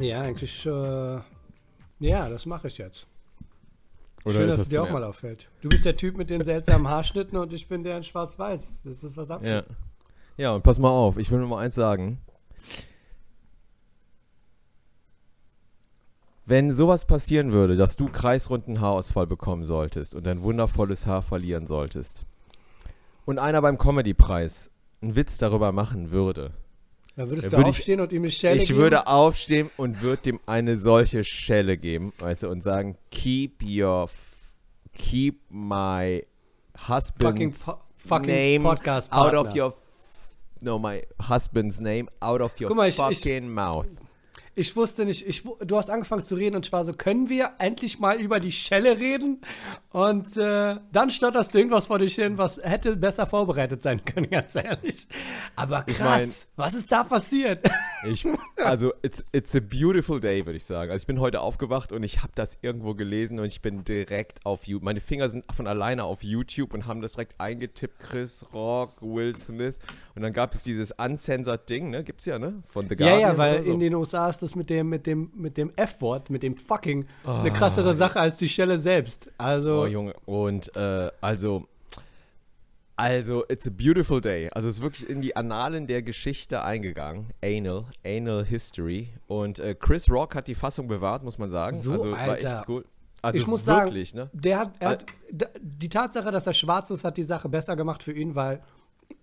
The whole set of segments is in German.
Ja, eigentlich, äh, ja, das mache ich jetzt. Oder Schön, dass das es dir auch mal auffällt. Du bist der Typ mit den seltsamen Haarschnitten und ich bin der in schwarz-weiß. Das ist was ab. Ja. Ja, und pass mal auf, ich will nur mal eins sagen. Wenn sowas passieren würde, dass du kreisrunden Haarausfall bekommen solltest und dein wundervolles Haar verlieren solltest und einer beim Comedy-Preis einen Witz darüber machen würde, Dann würdest Ja, du würde ich- aufstehen und ihm eine Schelle ich geben? würde aufstehen und würde dem eine solche Schelle geben, weißt du, und sagen, keep your, keep my fucking, husband's po fucking name Podcast out of your, no, my husband's name out of your mal, ich- ich- fucking mouth. Ich wusste nicht, ich, du hast angefangen zu reden und ich war so, können wir endlich mal über die Schelle reden? Und äh, dann stotterst du irgendwas vor dich hin, was hätte besser vorbereitet sein können, ganz ehrlich. Aber Ich krass, was ist da passiert? Ich, also, it's, it's a beautiful day, würde ich sagen. Also, ich bin heute aufgewacht und ich habe das irgendwo gelesen und ich bin direkt auf YouTube. Meine Finger sind von alleine auf YouTube und haben das direkt eingetippt. Chris Rock, Will Smith. Und dann gab es dieses uncensored Ding, ne? Gibt's ja, ne? Von The ja, Guardian. ja, weil oder so. in den USA ist das mit dem, mit dem, mit dem F-Wort, mit dem fucking, Ah, eine krassere Sache als die Schelle selbst. Also, Oh, Junge. Und, äh, also. Also, it's a beautiful day. Also, es ist wirklich in die Annalen der Geschichte eingegangen. Anal, Anal History. Und äh, Chris Rock hat die Fassung bewahrt, muss man sagen. So, also, war Alter. echt cool. Also, ich muss wirklich, sagen, ne? der hat, hat, d- die Tatsache, dass er schwarz ist, hat die Sache besser gemacht für ihn, weil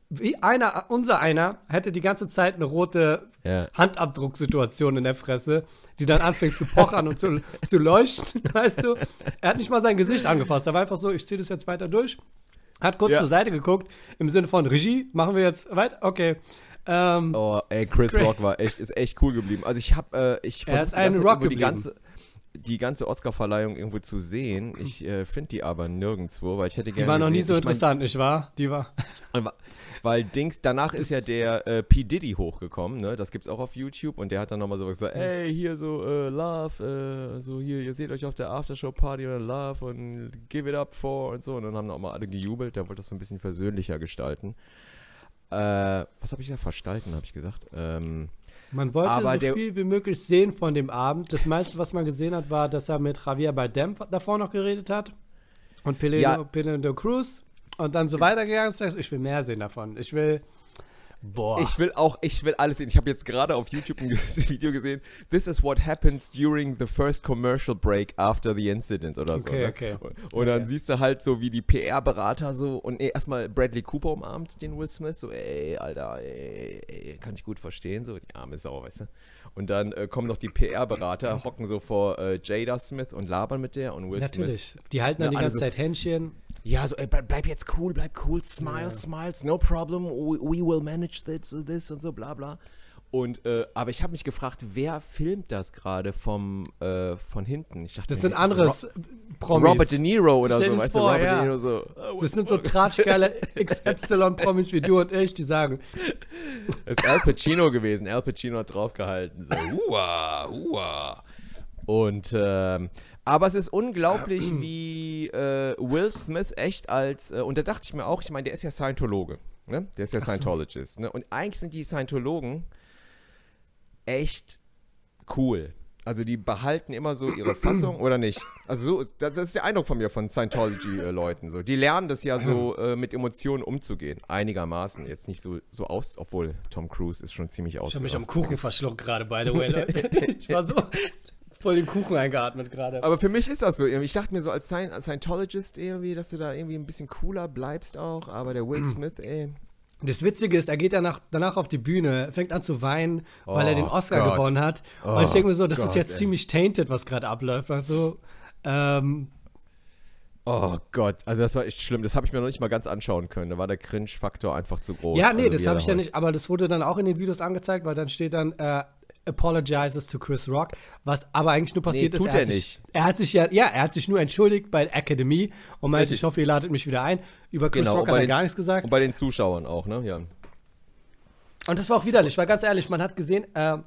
wie einer, unser einer hätte die ganze Zeit eine rote Ja. Handabdrucksituation in der Fresse, die dann anfängt zu pochern und zu, zu leuchten, weißt du? Er hat nicht mal sein Gesicht angefasst. Er war einfach so, ich ziehe das jetzt weiter durch. Hat kurz Ja. zur Seite geguckt, im Sinne von Regie, machen wir jetzt weiter? Okay. Ähm, Oh, ey, Chris Rock war echt, ist echt cool geblieben. Also ich habe, äh, ich Er versuch ist die ganze ein Rock die ganze, die ganze Oscar-Verleihung irgendwo zu sehen. Ich äh, finde die aber nirgendwo, weil ich hätte gerne die war noch nie gesehen- so ich mein, interessant, nicht wahr? Die war. Weil Dings, danach ist ja der äh, P. Diddy hochgekommen, ne? Das gibt's auch auf YouTube und der hat dann nochmal so gesagt, ey, hier so äh, Love, äh, so hier, ihr seht euch auf der Aftershow-Party oder Love und give it up for und so. Und dann haben auch mal alle gejubelt, der wollte das so ein bisschen versöhnlicher gestalten. Äh, was habe ich da verstalten, habe ich gesagt. Ähm, Man wollte Aber so der- viel wie möglich sehen von dem Abend. Das meiste, was man gesehen hat, war, dass er mit Javier Bardem davor noch geredet hat. Und Penelope Ja. Penelope Cruz. Und dann so weitergegangen ist. Ich will mehr sehen davon. Ich will. Boah. Ich will auch, ich will alles sehen. Ich habe jetzt gerade auf YouTube ein Video gesehen. This is what happens during the first commercial break after the incident oder so. Okay, ne? okay. Und, und dann siehst du halt so, wie die PR-Berater so und nee, erstmal Bradley Cooper umarmt den Will Smith. So, ey, Alter, ey, ey, kann ich gut verstehen. So, die arme Sau, weißt du. Und dann äh, kommen noch die PR-Berater, hocken so vor äh, Jada Smith und labern mit der und Will Smith. Natürlich. Die halten dann die ganze also- Zeit Händchen. Ja, so, ey, bleib, jetzt cool, bleib cool, smile, smiles, no problem, we, we will manage this, this und so, bla bla. Und, äh, aber ich habe mich gefragt, wer filmt das gerade vom, äh, von hinten? Ich dachte, Das sind anderes Ro Promis. Robert De Niro oder Stell so, weißt vor, du, Robert ja. De Niro so. oh, Das sind so tratschgeile XY-Promis wie du und ich, die sagen, ist Al Pacino gewesen. Al Pacino hat draufgehalten. So, uah, uah. Und, ähm, aber es ist unglaublich, wie äh, Will Smith echt als, äh, und da dachte ich mir auch, ich meine, der ist ja Scientologe, ne? Der ist ja Scientologist, ne? Und eigentlich sind die Scientologen echt cool. Also die behalten immer so ihre Fassung oder nicht. Also so, das das ist der Eindruck von mir von Scientology-Leuten. So. Die lernen das ja so äh, mit Emotionen umzugehen. Einigermaßen. Jetzt nicht so, so aus, obwohl Tom Cruise ist schon ziemlich aus. ich habe mich am Kuchen verschluckt gerade, by the way. Leute. Ich war so voll den Kuchen eingeatmet gerade. Aber für mich ist das so irgendwie. Ich dachte mir so als, Scien- als Scientologist irgendwie, dass du da irgendwie ein bisschen cooler bleibst auch. Aber der Will Smith, ey. Das Witzige ist, er geht danach, danach auf die Bühne, fängt an zu weinen, weil er Oh den Oscar Gott. gewonnen hat. und Oh ich denke mir so, das ist Gott, jetzt ey. ziemlich tainted, was gerade abläuft. Also, ähm, Oh Gott, also das war echt schlimm. Das habe ich mir noch nicht mal ganz anschauen können. Da war der Cringe-Faktor einfach zu groß. ja, nee, also, das habe ich ja nicht, aber das wurde dann auch in den Videos angezeigt, weil dann steht dann, äh, apologizes to Chris Rock, was aber eigentlich nur passiert ist. tut hat er sich, nicht. Er hat sich ja, ja, er hat sich nur entschuldigt bei der Academy und meinte, Richtig. ich hoffe, ihr ladet mich wieder ein. Über Chris Genau, Rock hat er den- gar nichts gesagt. Und bei den Zuschauern auch, ne? Ja. Und das war auch widerlich, weil ganz ehrlich, man hat gesehen, äh,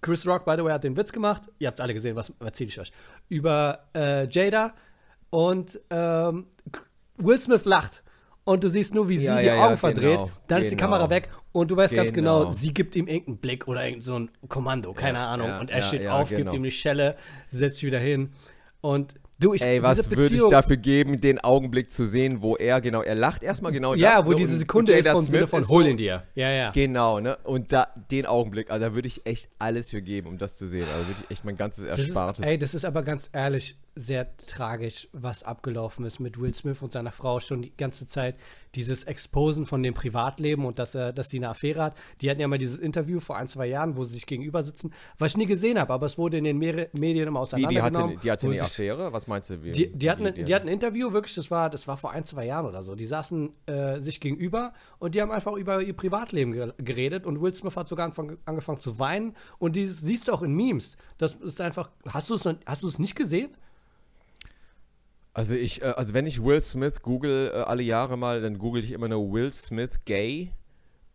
Chris Rock, by the way, hat den Witz gemacht. Ihr habt alle gesehen, was erzähle ich euch? Über äh, Jada und ähm, Will Smith lacht. Und du siehst nur, wie sie Ja, die ja, ja, Augen verdreht, genau, dann ist die genau. Kamera weg und du weißt ganz genau, Genau. sie gibt ihm irgendeinen Blick oder irgend so ein Kommando, keine Ja, Ahnung. ja, und er ja, steht ja, auf, gibt genau. ihm die Schelle, setzt sich wieder hin. Und du, ich Ey, was würde ich dafür geben, den Augenblick zu sehen, wo er genau, er lacht erstmal genau Ja, das, wo ne, diese und Sekunde ist vom Sinne von hol in dir. Ja, ja. Genau, ne? Und da den Augenblick, also da würde ich echt alles für geben, um das zu sehen. Also würde ich echt mein ganzes Das Erspartes. ist, ey, das ist aber ganz ehrlich sehr tragisch, was abgelaufen ist mit Will Smith und seiner Frau schon die ganze Zeit. Dieses Exposen von dem Privatleben und dass er, dass sie eine Affäre hat. Die hatten ja mal dieses Interview vor ein, zwei Jahren, wo sie sich gegenüber sitzen, was ich nie gesehen habe, aber es wurde in den Mere- Medien immer wie, die auseinandergenommen. hatte, die hatte eine Affäre? Was meinst du? Wie, Die, die, hatten, ein- die hatten ein Interview, wirklich, das war, das war vor ein, zwei Jahren oder so. Die saßen äh, sich gegenüber und die haben einfach über ihr Privatleben ge geredet und Will Smith hat sogar anfang, angefangen zu weinen und die siehst du auch in Memes. Das ist einfach, hast du es nicht gesehen? Also ich, äh, also wenn ich Will Smith google äh, alle Jahre mal, dann google ich immer nur Will Smith gay.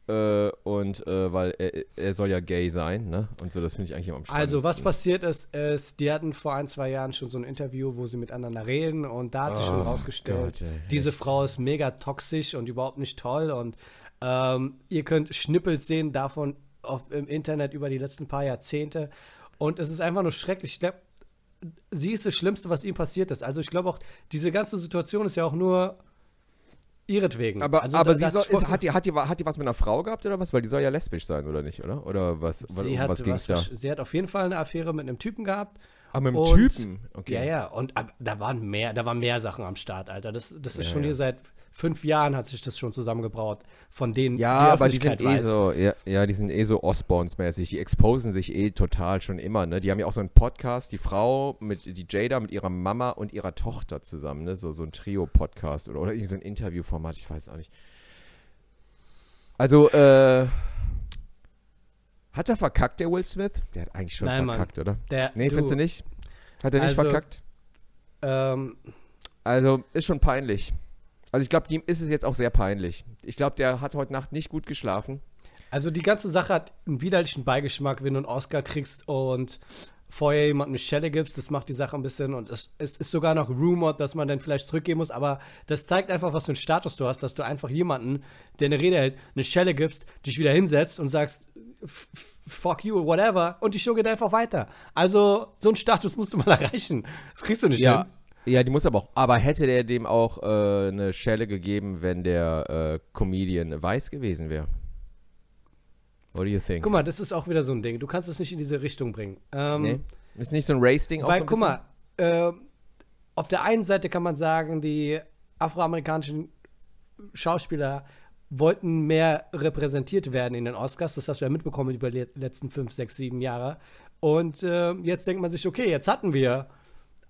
Äh, und äh, weil er, er soll ja gay sein, ne? Und so, das finde ich eigentlich immer am Also, was spannendsten. passiert ist, ist, die hatten vor ein, zwei Jahren schon so ein Interview, wo sie miteinander reden und da hat sich schon Oh rausgestellt, Gott, ey, diese Frau ist mega toxisch und überhaupt nicht toll und ähm, ihr könnt Schnippels sehen davon auf, im Internet über die letzten paar Jahrzehnte und es ist einfach nur schrecklich. Ich glaub, sie ist das Schlimmste, was ihm passiert ist. Also ich glaube auch, diese ganze Situation ist ja auch nur ihretwegen. Aber, also, aber da- sie soll, ist, hat, die, hat, die, hat die was mit einer Frau gehabt oder was? Weil die soll ja lesbisch sein, oder nicht, oder? Oder was, was, sie hat, was ging's da? sie hat auf jeden Fall eine Affäre mit einem Typen gehabt. Ach, mit einem Und- Typen? Okay. Ja, ja, und ab, da waren mehr, da waren mehr Sachen am Start, Alter. Das, das ist Ja, schon ja. hier seit fünf Jahren hat sich das schon zusammengebraut. Von denen Ja, aber die sind eh weiß. so, ja, ja, die sind eh so Osborns-mäßig. Die exposen sich eh total schon immer, ne? Die haben ja auch so einen Podcast, die Frau mit, die Jada mit ihrer Mama und ihrer Tochter zusammen, ne? So, so ein Trio-Podcast oder, oder irgendwie so ein Interviewformat, ich weiß auch nicht. Also, äh, hat er verkackt, der Will Smith? Der hat eigentlich schon Nein, Mann. verkackt, oder? Der, Nee, findest du nicht? Hat er nicht Also- verkackt? Ähm, Also, ist schon peinlich. Also, ich glaube, ihm ist es jetzt auch sehr peinlich. Ich glaube, der hat heute Nacht nicht gut geschlafen. also die ganze Sache hat einen widerlichen Beigeschmack, wenn du einen Oscar kriegst und vorher jemandem eine Schelle gibst. Das macht die Sache ein bisschen und es, es ist sogar noch rumored, dass man dann vielleicht zurückgehen muss. Aber das zeigt einfach, was für einen Status du hast, dass du einfach jemanden, der eine Rede hält, eine Schelle gibst, dich wieder hinsetzt und sagst, "F- f- fuck you, whatever. Und die Show geht einfach weiter. Also so einen Status musst du mal erreichen. Das kriegst du nicht Ja, hin. ja, die muss aber auch. Aber hätte der dem auch äh, eine Schelle gegeben, wenn der äh, Comedian weiß gewesen wäre? What do you think? Guck mal, das ist auch wieder so ein Ding. Du kannst es nicht in diese Richtung bringen. Ähm, Nee? Ist nicht so ein Race-Ding auch Weil, so ein guck mal, äh, auf der einen Seite kann man sagen, die afroamerikanischen Schauspieler wollten mehr repräsentiert werden in den Oscars. Das hast du ja mitbekommen über die letzten fünf, sechs, sieben Jahre. Und äh, jetzt denkt man sich, okay, jetzt hatten wir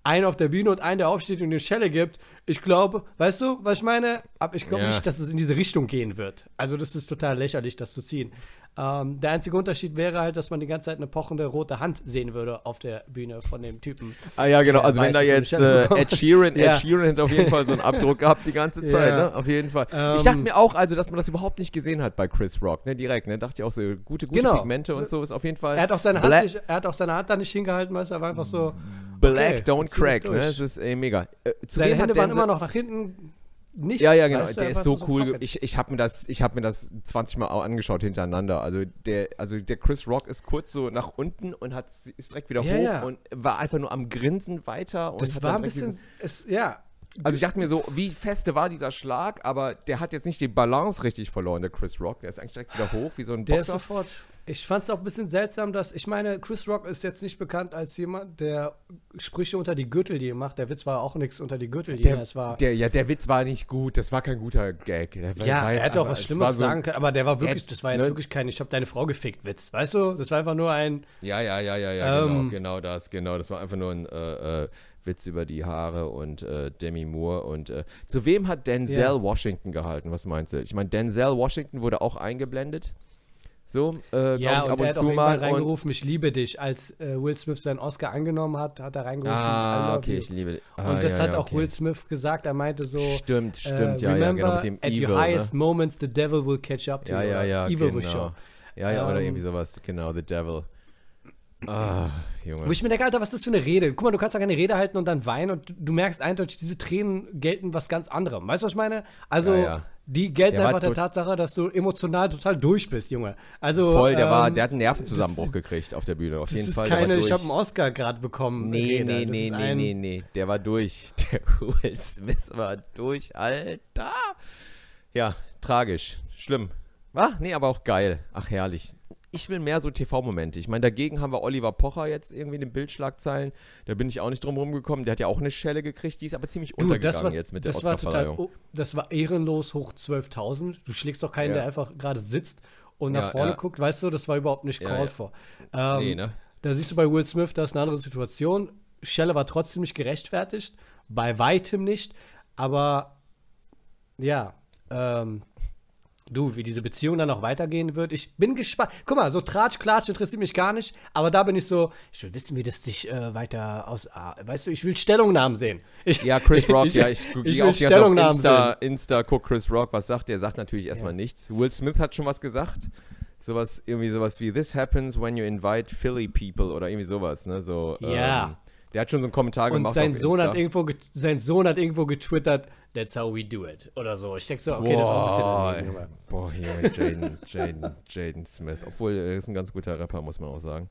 einen auf der Bühne und einen, der aufsteht und eine Schelle gibt. Ich glaube, weißt du, was ich meine? Aber ich glaube Ja. nicht, dass es in diese Richtung gehen wird. Also das ist total lächerlich, das zu ziehen. Ähm, der einzige Unterschied wäre halt, dass man die ganze Zeit eine pochende rote Hand sehen würde auf der Bühne von dem Typen. Ah ja, genau. Also wenn da jetzt äh, Ed Sheeran, Ja. Ed Sheeran hätte auf jeden Fall so einen Abdruck gehabt die ganze Zeit, Ja. ne? Auf jeden Fall. Ähm, ich dachte mir auch, also, dass man das überhaupt nicht gesehen hat bei Chris Rock, ne? Direkt, ne? Dachte ich auch so, gute, gute Genau. Pigmente und so ist auf jeden Fall. Er hat auch seine Hand, nicht, er hat auch seine Hand da nicht hingehalten, weißt du, er war einfach so. Black okay, don't crack, ne? Das ist eh mega. Äh, Seine Hände waren immer noch nach hinten. Nichts, Ja, ja, genau. weißt du, Der ist so so, cool. Ich, ich habe mir das, ich habe mir das 20 Mal au- angeschaut hintereinander. Also der, also der Chris Rock ist kurz so nach unten und hat, ist direkt wieder Ja, hoch ja. und war einfach nur am Grinsen weiter. Und Das war ein bisschen. diesen- Es, ja, also ich dachte mir so, wie feste war dieser Schlag, aber der hat jetzt nicht die Balance richtig verloren, der Chris Rock. Der ist eigentlich direkt wieder hoch, wie so ein der ist Boxer. sofort. Ich fand es auch ein bisschen seltsam, dass. Ich meine, Chris Rock ist jetzt nicht bekannt als jemand, der Sprüche unter die Gürtellinie macht. Der Witz war auch nichts unter die Gürtellinie. Der, es war. der, ja, der Witz war nicht gut. Das war kein guter Gag. War- ja, er hätte auch was es Schlimmes so- sagen können, aber der war wirklich, Ed, das war jetzt ne? wirklich kein, ich habe deine Frau gefickt, Witz, weißt du? Das war einfach nur ein, Ja, ja, ja, ja, ja, Ähm, genau, genau das, genau. Das war einfach nur ein äh, äh, Witz über die Haare und äh, Demi Moore. Und äh, zu wem hat Denzel Ja. Washington gehalten? Was meinst du? Ich meine, Denzel Washington wurde auch eingeblendet. So, äh, ja, ich, und ab er und hat auch zu mal. Und, reingerufen, ich liebe dich. Als äh, Will Smith seinen Oscar angenommen hat, hat er reingerufen, ah, okay, you. ich liebe dich. Ah, Und das ja, hat ja, auch okay. Will Smith gesagt. Er meinte so: Stimmt, äh, stimmt, ja, ja, remember, genau, mit dem at Evil. your highest ne? moments, the devil will catch up to Ja, you. ja, ja, Evil genau. will show. Ja, ja, oder Ähm, irgendwie sowas, genau, The Devil. Ah, Junge. Wo ich mir denke, Alter, was ist das für eine Rede? Guck mal, du kannst doch keine Rede halten und dann weinen und du, du merkst eindeutig, diese Tränen gelten was ganz anderem. Weißt du, was ich meine? Also, Ja, ja. Die gelten Der war einfach der Tatsache, dass du emotional total durch bist, Junge. Also, Voll, der, war, ähm, der hat einen Nervenzusammenbruch gekriegt auf der Bühne. Auf Das jeden ist Fall. der war keine, ich habe einen Oscar gerade bekommen. Nee, nee, Das nee, nee, nee, nee. Der war durch. Der Will Smith war durch, Alter. Ja, tragisch. Schlimm. Ah, nee, aber auch geil. Ach, herrlich. Ich will mehr so TV-Momente. Ich meine, dagegen haben wir Oliver Pocher jetzt irgendwie in den Bildschlagzeilen. Da bin ich auch nicht drum rumgekommen. Der hat ja auch eine Schelle gekriegt. Die ist aber ziemlich Du, untergegangen das war, jetzt mit der das war total, oh, das war ehrenlos hoch 12.000. Du schlägst doch keinen, Ja. der einfach gerade sitzt und nach Ja, vorne ja. guckt, weißt du, das war überhaupt nicht called for. Ähm, Nee, ne? Da siehst du bei Will Smith, da ist eine andere Situation. Schelle war trotzdem nicht gerechtfertigt, bei weitem nicht, aber ja, ähm, du, wie diese Beziehung dann noch weitergehen wird, ich bin gespannt. Guck mal, so Tratsch, Klatsch interessiert mich gar nicht, aber da bin ich so, ich will wissen, wie das sich äh, weiter aus, ah, weißt du, ich will Stellungnahmen sehen. Ich, Ja, Chris Rock, ich, ja, ich, ich gehe will auch Stellungnahmen Insta, sehen. Insta, guck Chris Rock, was sagt der? Er sagt natürlich erstmal nichts. Will Smith hat schon was gesagt. Sowas, irgendwie sowas wie This happens when you invite Philly people oder irgendwie sowas, ne? So, Ja. ähm, der hat schon so einen Kommentar Und gemacht. sein auf Sohn, hat irgendwo sein Sohn hat irgendwo getwittert, that's how we do it. Oder so. Ich denke so, okay, das ist auch Boah, ein bisschen daneben, boah, Junge, Jaden, Jaden, Jaden Smith. Obwohl, er ist ein ganz guter Rapper, muss man auch sagen.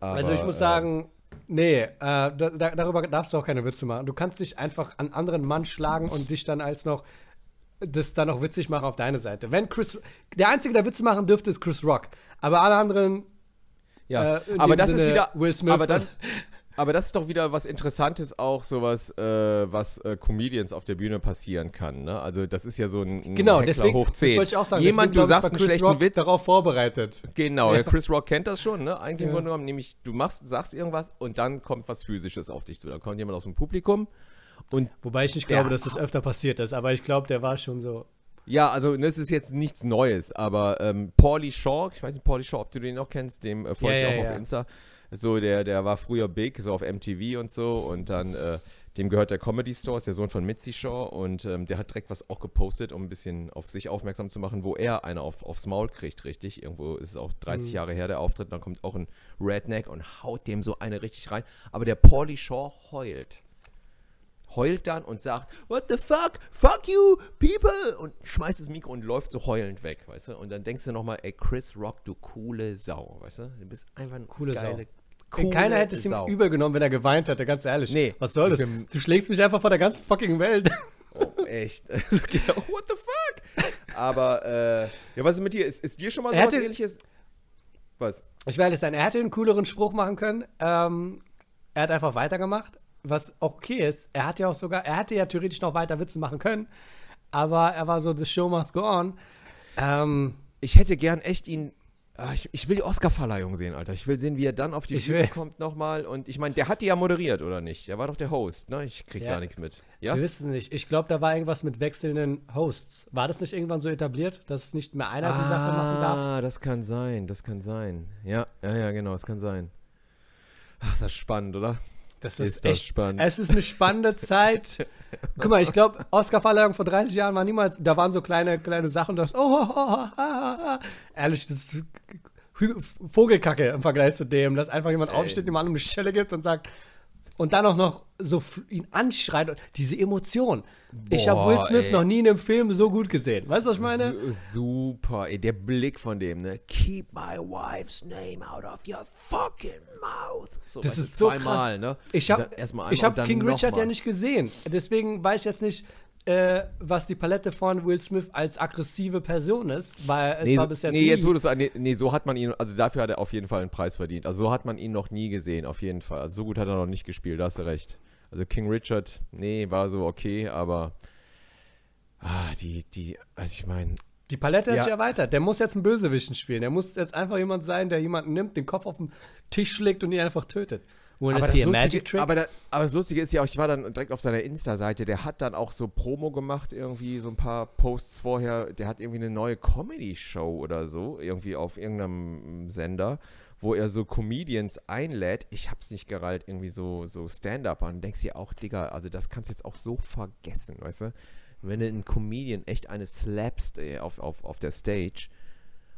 Aber, Also ich muss äh, sagen, nee, äh, da, da, darüber darfst du auch keine Witze machen. Du kannst dich einfach an anderen Mann schlagen und dich dann als noch das dann noch witzig machen auf deine Seite. Wenn Chris, der Einzige, der Witze machen dürfte, ist Chris Rock. Aber alle anderen, Ja, äh, aber das ist Sinne wieder. Will Smith. Aber das, aber das ist doch wieder was Interessantes, auch sowas, äh, was äh, Comedians auf der Bühne passieren kann. Ne? Also, das ist ja so ein, ein genau, Heckler deswegen, hoch das 10. wollte ich auch sagen. Jemand, deswegen, du sagst einen Chris schlechten Rock Witz. darauf vorbereitet. Genau, Ja. Chris Rock kennt das schon, ne? Eigentlich Ja. Genommen, nämlich du machst, sagst irgendwas und dann kommt was Physisches auf dich zu. Da kommt jemand aus dem Publikum und Wobei ich nicht glaube, dass das öfter passiert ist, aber ich glaube, der war schon so. Ja, also das ist jetzt nichts Neues, aber ähm, Paulie Shaw, ich weiß nicht, Paulie Shaw, ob du den noch kennst, dem äh, folge Ja, ich auch auf Insta. So, der, der war früher big, so auf MTV und so und dann, äh, dem gehört der Comedy Store, ist der Sohn von Mitzi Shaw und ähm, der hat direkt was auch gepostet, um ein bisschen auf sich aufmerksam zu machen, wo er eine auf, aufs Maul kriegt, richtig. Irgendwo ist es auch 30 Mhm. Jahre her, der Auftritt, dann kommt auch ein Redneck und haut dem so eine richtig rein. Aber der Paulie Shaw heult heult dann und sagt, what the fuck, fuck you, people, und schmeißt das Mikro und läuft so heulend weg, weißt du? Und dann denkst du nochmal, ey, Chris Rock, du coole Sau, weißt du? Du bist einfach eine Coole geile, Sau. Coole Keiner hätte es ihm Sau. übel genommen, wenn er geweint hätte, ganz ehrlich. Nee. Was soll das? Du schlägst mich einfach vor der ganzen fucking Welt. Oh, echt. Genau, what the fuck? Aber, äh, ja, was ist mit dir? Ist, ist dir schon mal sowas hätte- ähnliches? Was? Ich will ehrlich sein, er hätte einen cooleren Spruch machen können. Ähm, er hat einfach weitergemacht, was auch okay ist. Er hat ja auch sogar, er hätte ja theoretisch noch weiter Witze machen können, aber er war so, the show must go on. Ähm, Ich hätte gern echt ihn. Ah, Ich, ich will die Oscar-Verleihung sehen, Alter. Ich will sehen, wie er dann auf die Bühne kommt nochmal. Und ich meine, der hat die ja moderiert, oder nicht? Der war doch der Host, ne? Ich krieg Ja. gar nichts mit. Ja? Wir wissen es nicht. Ich glaube, da war irgendwas mit wechselnden Hosts. War das nicht irgendwann so etabliert, dass nicht mehr einer die Sache machen darf? Ah, das kann sein, das kann sein. Ja, ja, ja, genau, das kann sein. Ach, ist das spannend, oder? Das Ist ist, das echt spannend. Es ist eine spannende Zeit. Guck mal, ich glaube, Oscar-Verleihung vor 30 Jahren war niemals, da waren so kleine, kleine Sachen, das, oh, oh, oh, ah, ah, ah. ehrlich, das ist Vogelkacke im Vergleich zu dem, dass einfach jemand Ey. aufsteht, dem anderen eine Stelle gibt und sagt, und dann auch noch so ihn anschreit, und diese Emotion. ich habe Will Boah, Smith ey. noch nie in einem Film so gut gesehen. Weißt du, was ich meine? Su- Super, ey, der Blick von dem, ne? Keep my wife's name out of your fucking mouth. So, Das ist so zweimal, krass. ne? Ich habe hab King Richard nochmal. ja nicht gesehen. Deswegen weiß ich jetzt nicht, äh, was die Palette von Will Smith als aggressive Person ist, weil es Nee, war bis jetzt nee nie. jetzt wurde es, nee, nee, so hat man ihn, also dafür hat er auf jeden Fall einen Preis verdient. Also so hat man ihn noch nie gesehen, auf jeden Fall. Also so gut hat er noch nicht gespielt, da hast du recht. Also King Richard, nee, war so okay, aber ah, die, die, also ich meine, Die Palette hat Ja. sich erweitert. Der muss jetzt einen Bösewichten spielen. Der muss jetzt einfach jemand sein, der jemanden nimmt, den Kopf auf den Tisch schlägt und ihn einfach tötet. Wanna aber das, a magic Lustige, trick? aber, da, aber das Lustige ist ja auch, ich war dann direkt auf seiner Insta-Seite, der hat dann auch so Promo gemacht, irgendwie so ein paar Posts vorher, der hat irgendwie eine neue Comedy-Show oder so, irgendwie auf irgendeinem Sender, wo er so Comedians einlädt. Ich hab's nicht gereilt, irgendwie so, so Stand-Up an. Denkst dir auch, Digga, also das kannst du jetzt auch so vergessen, weißt du? Wenn du einen Comedian echt eine slapst ey, auf, auf, auf der Stage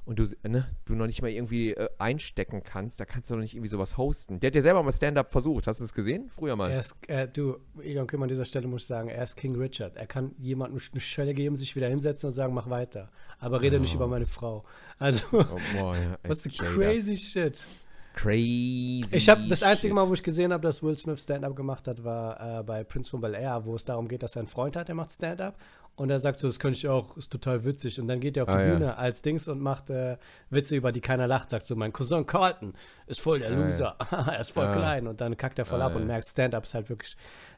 und du, ne, du noch nicht mal irgendwie äh, einstecken kannst, da kannst du doch nicht irgendwie sowas hosten. Der hat ja selber mal Stand-up versucht. Hast du es gesehen? Früher mal. Er ist, äh, du, Egon Kim an dieser Stelle muss ich sagen, er ist King Richard. Er kann jemandem eine Schelle geben, sich wieder hinsetzen und sagen, mach weiter. Aber rede oh. nicht über meine Frau. Also, oh, boy, ja, was crazy shit. Crazy. Ich habe das einzige Mal, wo ich gesehen habe, dass Will Smith Stand-up gemacht hat, war äh, bei Prince von Bel Air, wo es darum geht, dass er einen Freund hat, der macht Stand-up und er sagt so, das könnte ich auch, ist total witzig. Und dann geht er auf die ah, Bühne ja. als Dings und macht äh, Witze, über die keiner lacht. Sagt so, mein Cousin Carlton ist voll der Loser. Ah, ja. er ist voll ah. klein. Und dann kackt er voll ab und merkt, Stand-up ist halt wirklich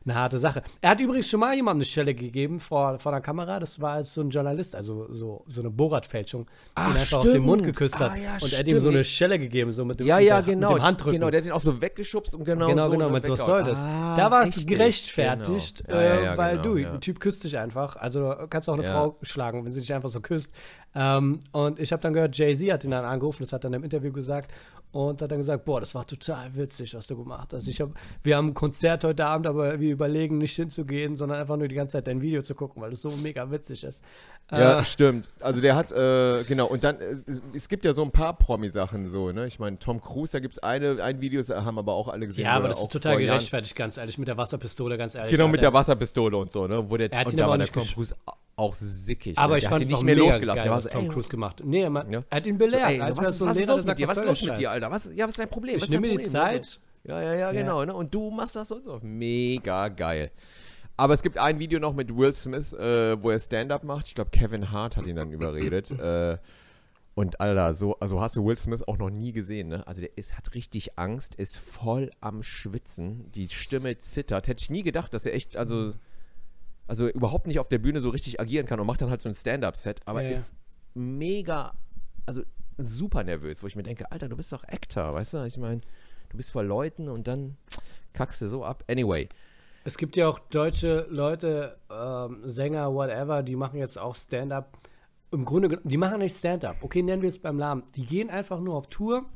eine harte Sache. Er hat übrigens schon mal jemandem eine Stelle gegeben vor, vor der Kamera. Das war als so ein Journalist, also so, so eine Borat-Fälschung, den einfach stimmt. auf den Mund geküsst hat. Ah, ja, und er hat ihm so eine Stelle gegeben, so mit dem, ja, ja, genau, mit dem Handrücken. Genau, der hat ihn auch so weggeschubst und genau Genau, so genau, mit was soll das. Ah, da war es gerechtfertigt, genau. äh, weil genau, du, ein Typ küsst dich einfach. Also kannst du auch eine Frau schlagen, wenn sie dich einfach so küsst. Ähm, und ich habe dann gehört, Jay-Z hat ihn dann angerufen, das hat er in einem Interview gesagt und hat dann gesagt, boah, das war total witzig, was du gemacht hast. Ich hab, wir haben ein Konzert heute Abend, aber wir überlegen nicht hinzugehen, sondern einfach nur die ganze Zeit dein Video zu gucken, weil es so mega witzig ist. Ja, äh, stimmt. Also der hat, äh, genau, und dann, äh, es gibt ja so ein paar Promi-Sachen so, ne? Ich meine, Tom Cruise, da gibt es eine, ein Video, das haben aber auch alle gesehen. Ja, aber das ist total gerechtfertigt, ganz ehrlich, mit der Wasserpistole, ganz ehrlich. Genau, mit der Wasserpistole und so, ne? Wo der, er hat und da war der Tom Cruise auch sickig. Aber ne? ich fand ihn nicht mehr losgelassen. Der war so, Tom Cruise gemacht. Nee, man, ja? er hat ihn belehrt. So, ey, was, ist, was ist los mit dir? Was ist los mit dir, Alter? Was, ja, was ist dein Problem? Ich nehme mir die Zeit. Ja, ja, ja, genau. Ne? Und du machst das sonst auch mega geil. Aber es gibt ein Video noch mit Will Smith, äh, wo er Stand-up macht. Ich glaube, Kevin Hart hat ihn dann überredet. äh, und Alter, so also hast du Will Smith auch noch nie gesehen, ne? Also der ist, hat richtig Angst, ist voll am Schwitzen, die Stimme zittert. Hätte ich nie gedacht, dass er echt, also, also überhaupt nicht auf der Bühne so richtig agieren kann und macht dann halt so ein Stand-up-Set, aber ja, ist ja. mega, also super nervös, wo ich mir denke, Alter, du bist doch Actor, weißt du? Ich meine, du bist vor Leuten und dann kackst du so ab. Anyway. Es gibt ja auch deutsche Leute, ähm, Sänger, whatever, die machen jetzt auch Stand-up. Im Grunde, die machen nicht Stand-up. Okay, nennen wir es beim Namen. Die gehen einfach nur auf Tour,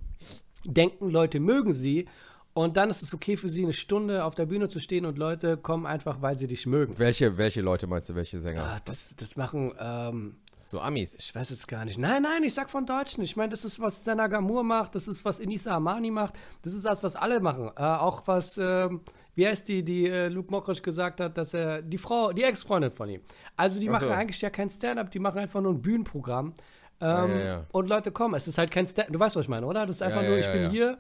denken, Leute mögen sie und dann ist es okay für sie, eine Stunde auf der Bühne zu stehen und Leute kommen einfach, weil sie dich mögen. Welche, welche Leute meinst du, welche Sänger? Ah, das, das machen, ähm, so Amis. Ich weiß jetzt gar nicht. Nein, nein, ich sag von Deutschen. Ich meine, das ist, was Senna Gamur macht, das ist, was Inisa Amani macht, das ist das, was alle machen. Äh, auch was, ähm, wie heißt die, die äh, Luke Mockridge gesagt hat, dass er, die Frau, die Ex-Freundin von ihm. Also die machen eigentlich ja kein Stand-up, die machen einfach nur ein Bühnenprogramm. Ähm, ja, ja, ja. Und Leute kommen. Es ist halt kein Stand-up. Du weißt, was ich meine, oder? Das ist einfach nur, ich bin hier,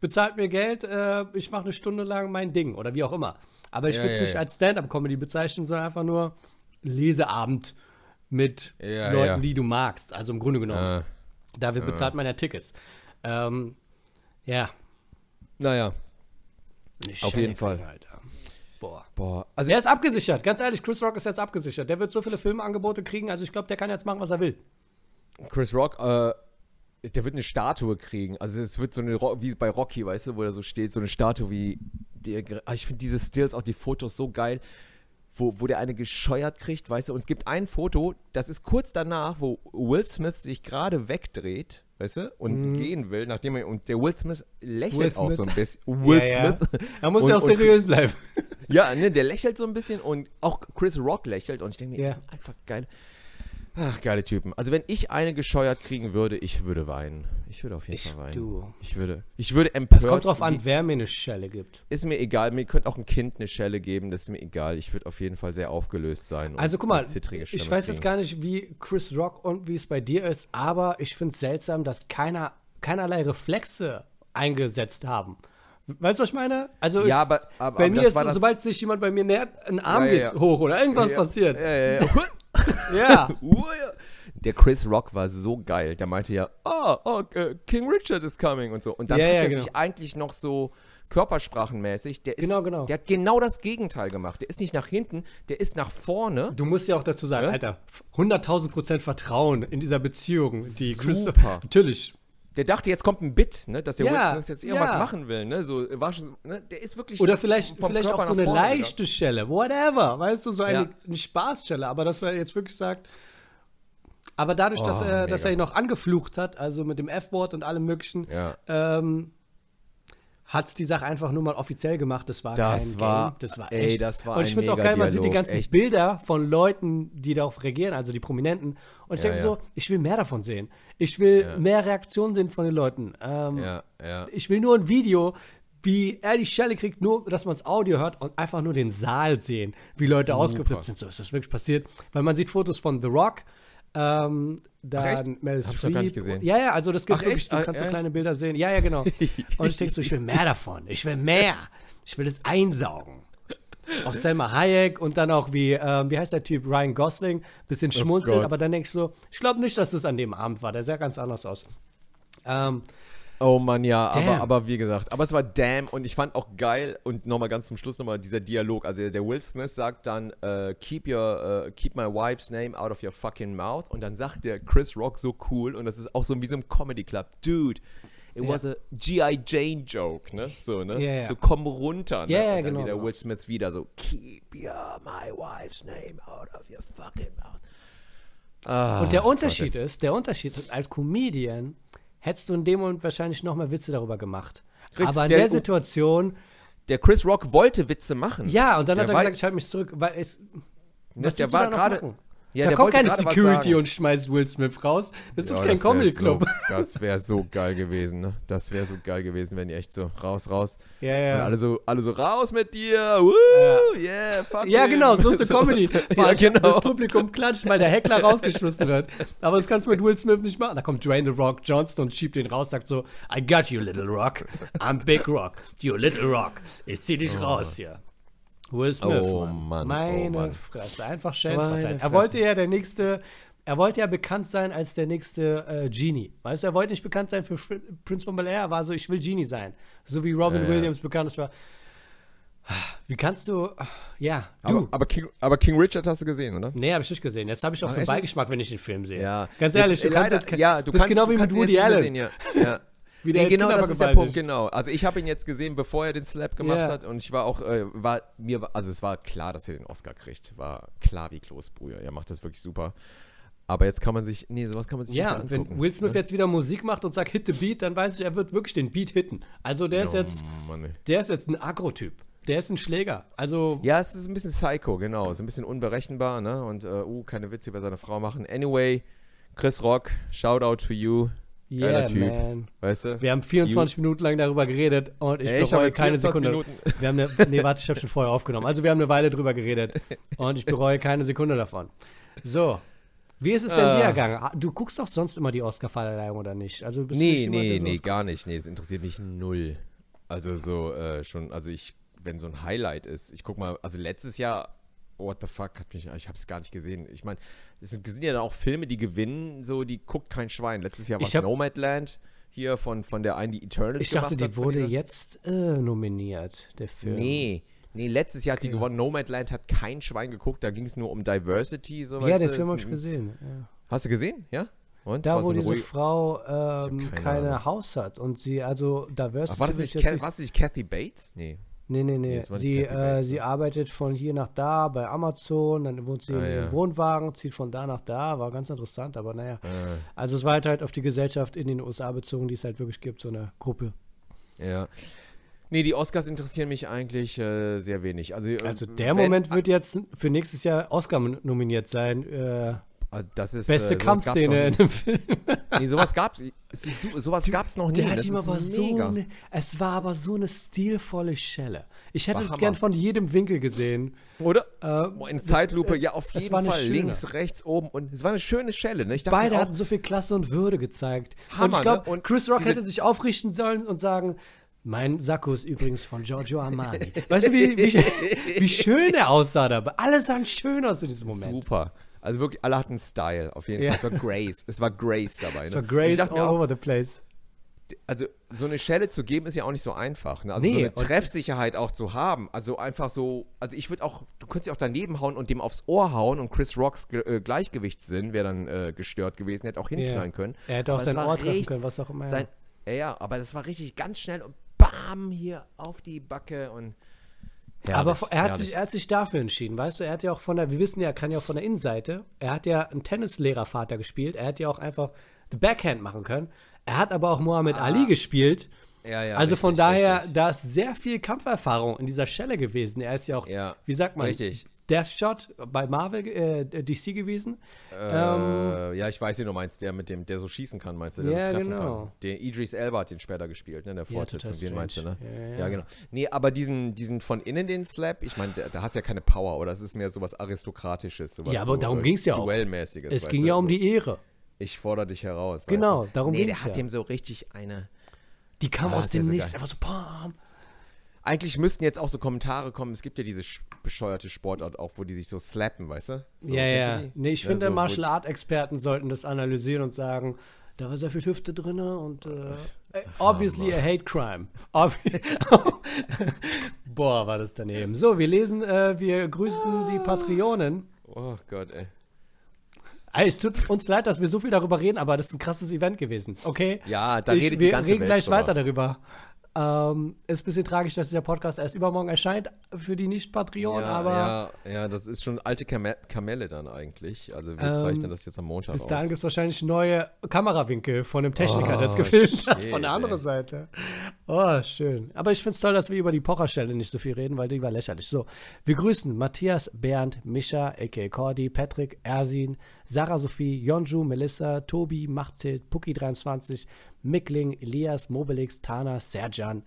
bezahlt mir Geld, äh, ich mache eine Stunde lang mein Ding oder wie auch immer. Aber ich würde es nicht als Stand-up-Comedy bezeichnen, sondern einfach nur Leseabend mit ja, Leuten, ja. die du magst. Also im Grunde genommen. Dafür bezahlt man ja Tickets. Ähm, ja. Naja. Auf jeden Fall. Alter. Boah. Boah. Also er ist abgesichert, ganz ehrlich. Chris Rock ist jetzt abgesichert. Der wird so viele Filmangebote kriegen. Also ich glaube, der kann jetzt machen, was er will. Chris Rock, äh, der wird eine Statue kriegen. Also es wird so eine, wie bei Rocky, weißt du, wo er so steht, so eine Statue wie, der, ah, ich finde diese Stills, auch die Fotos so geil wo, wo der eine gescheuert kriegt, weißt du, und es gibt ein Foto, das ist kurz danach, wo Will Smith sich gerade wegdreht, weißt du, und mm. gehen will, nachdem er, und der Will Smith lächelt Will auch Smith. so ein bisschen. Will ja, Smith. Ja. Er muss und, ja auch seriös und, bleiben. Ja, ne, der lächelt so ein bisschen und auch Chris Rock lächelt und ich denke mir, yeah. einfach geil. Ach, geile Typen. Also wenn ich eine gescheuert kriegen würde, ich würde weinen. Ich würde auf jeden ich, Fall weinen. Du. Ich würde, ich würde empört. Es kommt drauf an, wer mir eine Schelle gibt. Ist mir egal. Mir könnte auch ein Kind eine Schelle geben. Das ist mir egal. Ich würde auf jeden Fall sehr aufgelöst sein. Also guck mal, ich weiß jetzt gar nicht, wie Chris Rock und wie es bei dir ist, aber ich finde es seltsam, dass keiner, keinerlei Reflexe eingesetzt haben. Weißt du, was ich meine? Also, ja, aber, aber bei aber mir ist, sobald sich jemand bei mir nähert, ein Arm ja, ja, geht hoch oder irgendwas passiert. Ja. Der Chris Rock war so geil. Der meinte ja, oh, oh King Richard is coming und so. Und dann ja, hat ja, er genau. sich eigentlich noch so körpersprachenmäßig, der ist, genau, genau. der hat genau das Gegenteil gemacht. Der ist nicht nach hinten, der ist nach vorne. Du musst ja auch dazu sagen, ja? Alter, 100.000 Prozent Vertrauen in dieser Beziehung, die Super. Chris, natürlich. Der dachte, jetzt kommt ein Bit, ne, dass der ja, Will Smith jetzt irgendwas ja. machen will, ne, so, war schon, ne, der ist wirklich Oder vielleicht, vielleicht auch so eine leichte wieder. Schelle, whatever, weißt du, so eine, ja. eine Spaßschelle, aber dass er jetzt wirklich sagt, aber dadurch, oh, dass, er, dass er ihn noch angeflucht hat, also mit dem F-Wort und allem möglichen, ja. ähm, hat die Sache einfach nur mal offiziell gemacht. Das war Das kein war- Game. Das war ey, echt. das war Und ich finde es auch geil, man sieht die ganzen echt. Bilder von Leuten, die darauf reagieren, also die Prominenten. Und ich Ja, denke ja. so, ich will mehr davon sehen. Ich will Ja. mehr Reaktionen sehen von den Leuten. Ähm. Ich will nur ein Video, wie er die Schelle kriegt, nur, dass man das Audio hört und einfach nur den Saal sehen, wie Leute Super. ausgeflippt sind. So ist das wirklich passiert. Weil man sieht Fotos von The Rock, ähm, dann Meryl Hab ich doch gar nicht Streep. gesehen. Ja, ja, also das gibt Ach, wirklich, echt? du kannst so kleine Bilder sehen. Ja, ja, genau. Und ich denke so, ich will mehr davon. Ich will mehr. Ich will es einsaugen. Auch Selma Hayek und dann auch wie, ähm, wie heißt der Typ, Ryan Gosling, bisschen schmunzeln, Gott. aber dann denke ich so, ich glaube nicht, dass das an dem Abend war. Der sah ganz anders aus. Ähm, Oh Mann, ja, aber, Damn. aber wie gesagt, aber es war damn und ich fand auch geil und nochmal ganz zum Schluss nochmal dieser Dialog. Also der Will Smith sagt dann, äh, keep your, äh, keep my wife's name out of your fucking mouth und dann sagt der Chris Rock so cool und das ist auch so wie so ein Comedy Club, dude. It Ja. was a G.I. Jane joke, ne? So, ne? Ja, ja. So komm runter, ne? Ja, und dann genau, wieder. Will Smith wieder so, keep your, my wife's name out of your fucking mouth. Ah, Und der Unterschied ist, der Unterschied ist, als Comedian hättest du in dem Moment wahrscheinlich noch mehr Witze darüber gemacht. Aber in der- der Situation, Der Chris Rock wollte Witze machen. ja, und dann Der hat er gesagt, ich halte mich zurück, weil es. Ne, Was der war gerade. Ja, da kommt keine Security und schmeißt Will Smith raus. Das ist Ja, kein wär Comedy Club. So, das wäre so geil gewesen, ne? Das wäre so geil gewesen, wenn die echt so raus, raus. Ja, Und ja. alle so, alle so raus mit dir. Woo, yeah, fuck Ja, him. genau, so ist eine Comedy. ja, genau. Das Publikum klatscht, weil der Heckler rausgeschmissen wird. Aber das kannst du mit Will Smith nicht machen. Da kommt Dwayne The Rock Johnson und schiebt ihn raus, sagt so, I got you, little rock. I'm Big Rock. You little rock. Ich zieh dich raus hier. Will Smith, Oh, Mann. Mann, oh, Meine Mann. Fresse. Einfach verteilt. Er wollte ja der nächste, er wollte ja bekannt sein als der nächste äh, Genie. Weißt du, er wollte nicht bekannt sein für Fr- Prince von Bel Air, er war so, ich will Genie sein. So wie Robin Ja, ja. Williams bekannt ist war. Wie kannst du, ja, du. Aber, aber, King, aber King Richard hast du gesehen, oder? Nee, habe ich nicht gesehen. Jetzt habe ich auch Ach, so einen? Beigeschmack, wenn ich den Film sehe. Ja. Ganz ehrlich, Jetzt, du kannst leider- jetzt ja, du das ist kannst, genau du wie mit Woody Allen. Sehen, ja. ja. Wie der Nee, genau, Kinder das ist der. Punkt, genau. Also ich habe ihn jetzt gesehen, bevor er den Slap gemacht Ja. hat und ich war auch, äh, war mir, war- also es war klar, dass er den Oscar kriegt. War klar wie Kloßbrühe. Er macht das wirklich super. Aber jetzt kann man sich, nee, sowas kann man sich Ja, nicht mehr wenn. Will Smith jetzt wieder Musik macht und sagt, hit the beat, dann weiß ich, er wird wirklich den Beat hitten. Also der ist Oh, jetzt, Mann, der ist jetzt ein Agro-Typ. Der ist ein Schläger. Also, Ja, es ist ein bisschen psycho, genau. So ein bisschen unberechenbar, ne? Und, äh, uh, keine Witze über seine Frau machen. Anyway, Chris Rock, shout out to you. Yeah, geiler Typ. man. Weißt du? Wir haben 24 Minuten lang darüber geredet und ich Ja, bereue keine 24 Sekunde. Minuten. Wir haben eine, nee, warte, ich habe schon vorher aufgenommen. Also wir haben eine Weile drüber geredet und ich bereue keine Sekunde davon. So. Wie ist es denn Ah. dir ergangen? Ah, Du guckst doch sonst immer die Oscar-Verleihung, oder nicht? Also bist du nicht Nee, nee, nee, gar nicht. Nee, es interessiert mich null. Also so äh, schon, also ich, wenn so ein Highlight ist, ich guck mal, also letztes Jahr, what the fuck, hat mich, ich habe es gar nicht gesehen. Ich meine, es sind, sind ja dann auch Filme, die gewinnen, so, die guckt kein Schwein. Letztes Jahr war es Nomadland hier von, von der einen, die Eternals Ich dachte, die hat, wurde jetzt äh, nominiert, der Film. Nee, nee, letztes Jahr hat die gewonnen. Nomadland hat kein Schwein geguckt, da ging es nur um Diversity. So, Ja, den Film habe ich gesehen. Ja. Hast du gesehen? Ja? Und? Da, War wo diese ruhige- Frau ähm, keine keine. Haus hat und sie, also Diversity. Ach, war das nicht, ich Ca- war das nicht Kathy Bates? Nee. Nee, nee, nee. nicht sie, äh, sie arbeitet von hier nach da bei Amazon, dann wohnt sie Ah, in ja. ihrem Wohnwagen, zieht von da nach da, war ganz interessant, aber naja. Äh, Also es war halt, halt auf die Gesellschaft in den USA bezogen, die es halt wirklich gibt, so eine Gruppe. Ja. Nee, die Oscars interessieren mich eigentlich äh, sehr wenig. Also, äh, Also der wenn- Moment wird jetzt für nächstes Jahr Oscar nominiert sein. Äh, Also das ist, beste äh, Kampfszene in einem Film. Nee, sowas gab's. So- sowas gab's noch nie. Der hat ihm aber so eine, es war aber so eine stilvolle Schelle. Ich hätte War es Hammer. gern von jedem Winkel gesehen. Oder? Äh, in Zeitlupe, es- ja, auf jeden Fall. schöne. Links, rechts, oben. Und es war eine schöne Schelle. Ne? Beide mir hatten so viel Klasse und Würde gezeigt. und Hammer, ich glaube, ne? Und Chris Rock hätte sich aufrichten sollen und sagen, mein Sakko ist übrigens von Giorgio Armani. weißt du, wie, wie, wie schön er aussah dabei? Alle sahen schön aus in diesem Moment. Super. Also wirklich, alle hatten Style, auf jeden Ja. Fall. Es war Grace. Es war Grace dabei. Ne? Es war Grace all mir over the place. also so eine Schelle zu geben ist ja auch nicht so einfach. Ne? Also Nee, so eine Treffsicherheit auch zu haben. Also einfach so, also ich würde auch, du könntest ja auch daneben hauen und dem aufs Ohr hauen und Chris Rocks äh, Gleichgewichtssinn wäre dann äh, gestört gewesen, hätte auch hinknallen können. Er hätte auch Aber sein Ohr treffen können, was auch immer. Sein, ja, ja, aber das war richtig ganz schnell und bam, hier auf die Backe und Aber Herrlich, er hat, sich, er hat sich dafür entschieden, weißt du? Er hat ja auch von der, wir wissen ja, er kann ja auch von der Innenseite. Er hat ja einen Tennislehrervater gespielt. Er hat ja auch einfach the Backhand machen können. Er hat aber auch Muhammad Ali gespielt. Ja, ja, also von richtig, daher, richtig. da ist sehr viel Kampferfahrung in dieser Schelle gewesen. Er ist ja auch, Ja, wie sagt man, richtig. Deathshot bei Marvel, äh, DC gewesen. Äh, ja, ich weiß, wie du meinst, der mit dem, der so schießen kann, meinst du, der Ja, so treffen genau. kann. Der Idris Elba hat den später gespielt, ne, der Ja, Fortsetzung, total den meinst du, ne? Ja, Ja, ja. genau. Nee, aber diesen, diesen von innen den Slap, ich meine, da hast du ja keine Power, oder? Es ist mehr sowas Aristokratisches, sowas Ja, aber so, darum äh, ging's ja auch. Duellmäßiges, Es weißt ging ja um so. die Ehre. Ich fordere dich heraus, weißt Genau, du? darum Nee, ging's der hat ja. dem so richtig eine... Die kam Ah, aus ja dem Nichts, einfach so, bam. Eigentlich müssten jetzt auch so Kommentare kommen, es gibt ja diese sch- bescheuerte Sportart auch, wo die sich so slappen, weißt du? So, ja, ja. die? Nee, ich Ja, finde, so, Martial Art Experten sollten das analysieren und sagen, da war sehr viel Hüfte drin und äh, obviously a hate crime. Boah, war das daneben. So, wir lesen, äh, wir grüßen die Patreonen. Oh Gott, ey. Ey, es tut uns leid, dass wir so viel darüber reden, aber das ist ein krasses Event gewesen, okay? Ja, da ich, redet die wir ganze reden Welt gleich drüber. weiter darüber. Ähm, ist ein bisschen tragisch, dass dieser Podcast erst übermorgen erscheint für die Nicht-Patreonen, ja, aber ja, ja, das ist schon alte Kame Kamelle dann eigentlich. Also wir Ähm, zeichnen das jetzt am Montag bis dahin gibt es wahrscheinlich neue Kamerawinkel von einem Techniker, der es Oh, gefilmt hat, shit, von der anderen ey. Seite. Oh, schön. Aber ich finde es toll, dass wir über die Pocherstelle nicht so viel reden, weil die war lächerlich. So, wir grüßen Matthias, Bernd, Mischa, a.k.a. Cordy, Patrick, Ersin, Sarah Sophie, Jonju, Melissa, Tobi, Machtzelt, Puki23, Mickling, Elias, Mobilix, Tana, Serjan,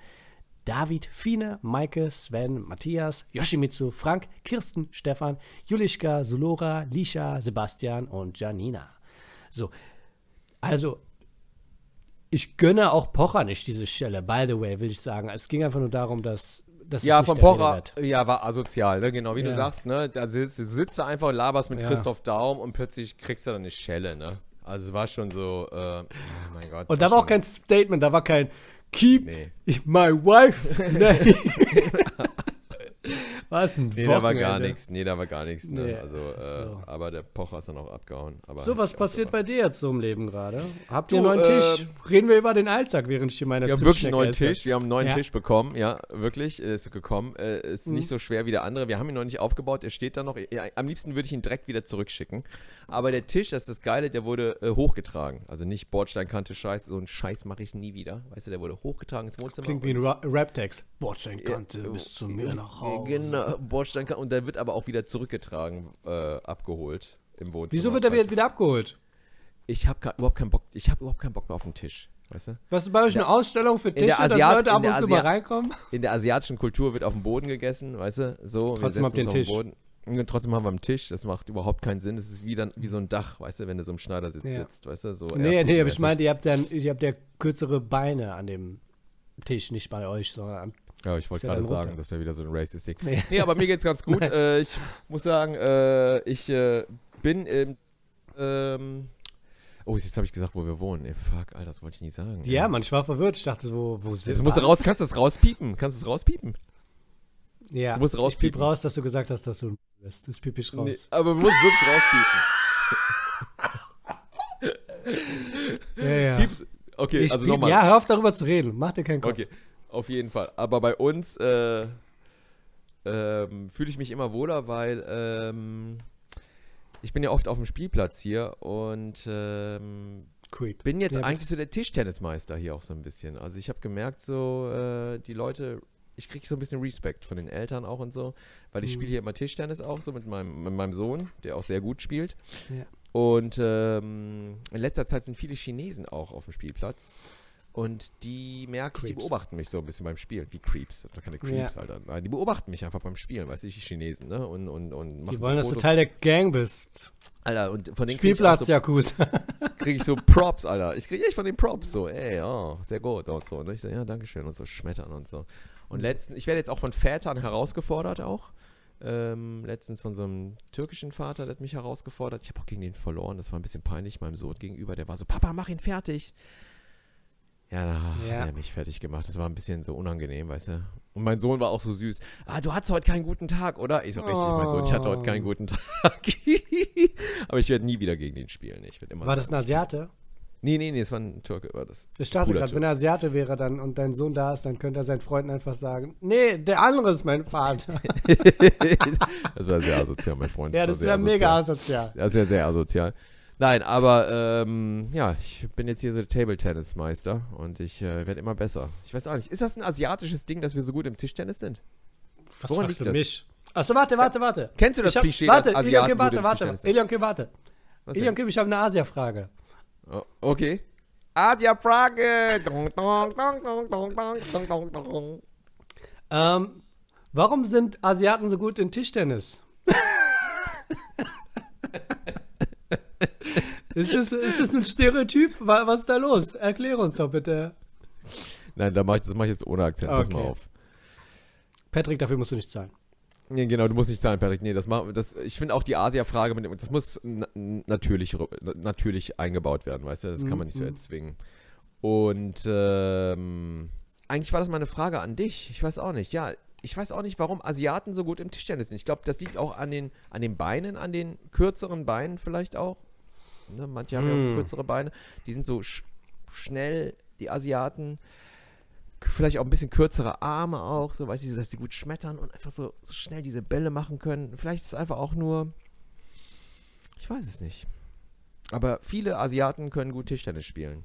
David, Fine, Maike, Sven, Matthias, Yoshimitsu, Frank, Kirsten, Stefan, Julischka, Sulora, Lisha, Sebastian und Janina. So, also, ich gönne auch Pocher nicht diese Stelle, by the way, will ich sagen. Es ging einfach nur darum, dass, dass Ja, von Pocher, ja, war asozial, ne? genau wie du Ja. sagst, ne? Da sitzt, du sitzt da einfach und laberst mit Ja. Christoph Daum und plötzlich kriegst du dann eine Schelle, ne? Also es war schon so, äh, oh mein Gott. Und da war auch kein Statement, da war kein Keep Nee. my wife. Nee. Was ein Nee, da war gar nichts. Nee, da war gar nichts. Ne? Nee, also, äh, so. aber der Pocher ist dann auch abgehauen. Aber So, was passiert bei dir jetzt so im Leben gerade? Habt ihr einen neuen Tisch? ähm, Reden wir über den Alltag, während ich hier meine Wir haben wirklich einen neuen esse. Tisch. Wir haben einen neuen Ja. Tisch bekommen. Ja, wirklich. Er Ist gekommen. Äh, ist Mhm. nicht so schwer wie der andere. Wir haben ihn noch nicht aufgebaut. Er steht da noch. Ja, am liebsten würde ich ihn direkt wieder zurückschicken. Aber der Tisch, das ist das Geile, der wurde äh, hochgetragen. Also nicht Bordsteinkante Scheiß. So einen Scheiß mache ich nie wieder. Weißt du, der wurde hochgetragen ins Wohnzimmer. Klingt wie ein Ra Rap-Text. Bordsteinkante bis zu mir nach Hause. Genau, Bordsteinkante. Und der wird aber auch wieder zurückgetragen, äh, abgeholt im Wohnzimmer. Wieso wird er jetzt wieder abgeholt? Ich habe überhaupt keinen Bock. Ich habe überhaupt keinen Bock mehr auf den Tisch. Weißt du? Was ist bei euch eine Ausstellung für Tische, dass Leute in ab der und zu mal reinkommen? in der asiatischen Kultur wird auf dem Boden gegessen, weißt du? So, Trotzdem habt ihr auf Tisch. den Boden. Und trotzdem haben wir einen Tisch, das macht überhaupt keinen Sinn. Das ist wie, dann, wie so ein Dach, weißt du, wenn du so im Schneidersitz Ja. sitzt, weißt du? So Nee, nee, aber ich meinte, ihr habt dann, ihr habt ja kürzere Beine an dem Tisch, nicht bei euch, sondern am Ja, ich wollte ja gerade sagen, das wäre wieder so ein Racist-Ding. Nee. Nee. aber mir geht's ganz gut. äh, ich muss sagen, äh, ich äh, bin im. Ähm, oh, jetzt habe ich gesagt, wo wir wohnen. Ey, fuck, Alter, das wollte ich nie sagen. Ja, man, ich war verwirrt. Ich dachte, wo, wo sind Jetzt musst du raus, kannst du es rauspiepen? Kannst du es rauspiepen? Ja, du musst ich piep rauspiepen. raus, dass du gesagt hast, dass du ein bist. Das piep ich raus. Nee, aber du musst wirklich rauspiepen. Ja, ja. Pieps. Okay, ich also nochmal. ja, hör auf darüber zu reden. Mach dir keinen Kopf. Okay, auf jeden Fall. Aber bei uns äh, ähm, fühle ich mich immer wohler, weil ähm, ich bin ja oft auf dem Spielplatz hier und ähm, bin jetzt Ja, eigentlich so der Tischtennismeister hier auch so ein bisschen. Also ich habe gemerkt, so äh, die Leute, ich kriege so ein bisschen Respekt von den Eltern auch und so, weil ich Mhm. spiele hier immer Tischtennis auch so mit meinem, mit meinem Sohn, der auch sehr gut spielt. Ja. Und ähm, in letzter Zeit sind viele Chinesen auch auf dem Spielplatz. Und die merke ich, die beobachten mich so ein bisschen beim Spielen. Wie Creeps, das sind doch keine Creeps, Alter. Nein, die beobachten mich einfach beim Spielen, weißt du, die Chinesen, ne? Und, und, und Die so wollen, dass du. Teil der Gang bist. Alter, und von kriege auch Spielplatz, so, Yakuza. krieg ich so Props, Alter. Ich kriege echt von den Props so, ey, ja, sehr gut und so. Und ich so, ja, dankeschön und so schmettern und so. Und letztens, ich werde jetzt auch von Vätern herausgefordert auch. Ähm, letztens von so einem türkischen Vater, der hat mich herausgefordert. Ich habe auch gegen den verloren. Das war ein bisschen peinlich meinem Sohn gegenüber. Der war so, Papa, mach ihn fertig. Ja, da Ja. hat er mich fertig gemacht. Das war ein bisschen so unangenehm, weißt du. Und mein Sohn war auch so süß. Ah, du hattest heute keinen guten Tag, oder? Ich so, richtig, mein Sohn, ich hatte heute keinen Oh. guten Tag. Aber ich werde nie wieder gegen den spielen. Ich werd immer War das ein Asiate? Nee, nee, nee, es war ein Türke, war das. Ich dachte gerade, wenn er Asiate wäre dann und dein Sohn da ist, dann könnte er seinen Freunden einfach sagen, nee, der andere ist mein Vater. das war sehr asozial, mein Freund. ja, das wäre mega asozial. asozial. Das wäre sehr asozial. Nein, aber ähm, ja, ich bin jetzt hier so der Table-Tennis-Meister und ich äh, werde immer besser. Ich weiß auch nicht, ist das ein asiatisches Ding, dass wir so gut im Tischtennis sind? Was Woran fragst du das? mich? Achso, warte, warte, warte. Kennst du das hab, Klischee, warte, dass Asiaten Ilionke, warte, warte, warte. Ilionke, warte. Was Ilionke, ich habe eine Asia-Frage. Oh, okay. Asia-Frage. ähm, warum sind Asiaten so gut in Tischtennis? ist, das, ist das ein Stereotyp? Wa- Was ist da los? Erklär uns doch bitte. Nein, da mach ich, das mache ich jetzt ohne Akzent. Pass mal Okay. auf. Patrick, dafür musst du nicht zahlen. Nee, genau, du musst nicht zahlen, Patrick. Nee, das, mach, das ich finde auch die Asia-Frage, mit dem- das muss na, natürlich, natürlich eingebaut werden, weißt du? Das kann man nicht so Mhm. erzwingen. Und ähm, eigentlich war das mal eine Frage an dich. Ich weiß auch nicht. Ja, ich weiß auch nicht, warum Asiaten so gut im Tischtennis sind. Ich glaube, das liegt auch an den, an den Beinen, an den kürzeren Beinen vielleicht auch. Ne, manche haben ja Hm. auch kürzere Beine. Die sind so sch schnell, die Asiaten. Vielleicht auch ein bisschen kürzere Arme auch, so weißt du, dass sie gut schmettern und einfach so, so schnell diese Bälle machen können. Vielleicht ist es einfach auch nur. Ich weiß es nicht. Aber viele Asiaten können gut Tischtennis spielen.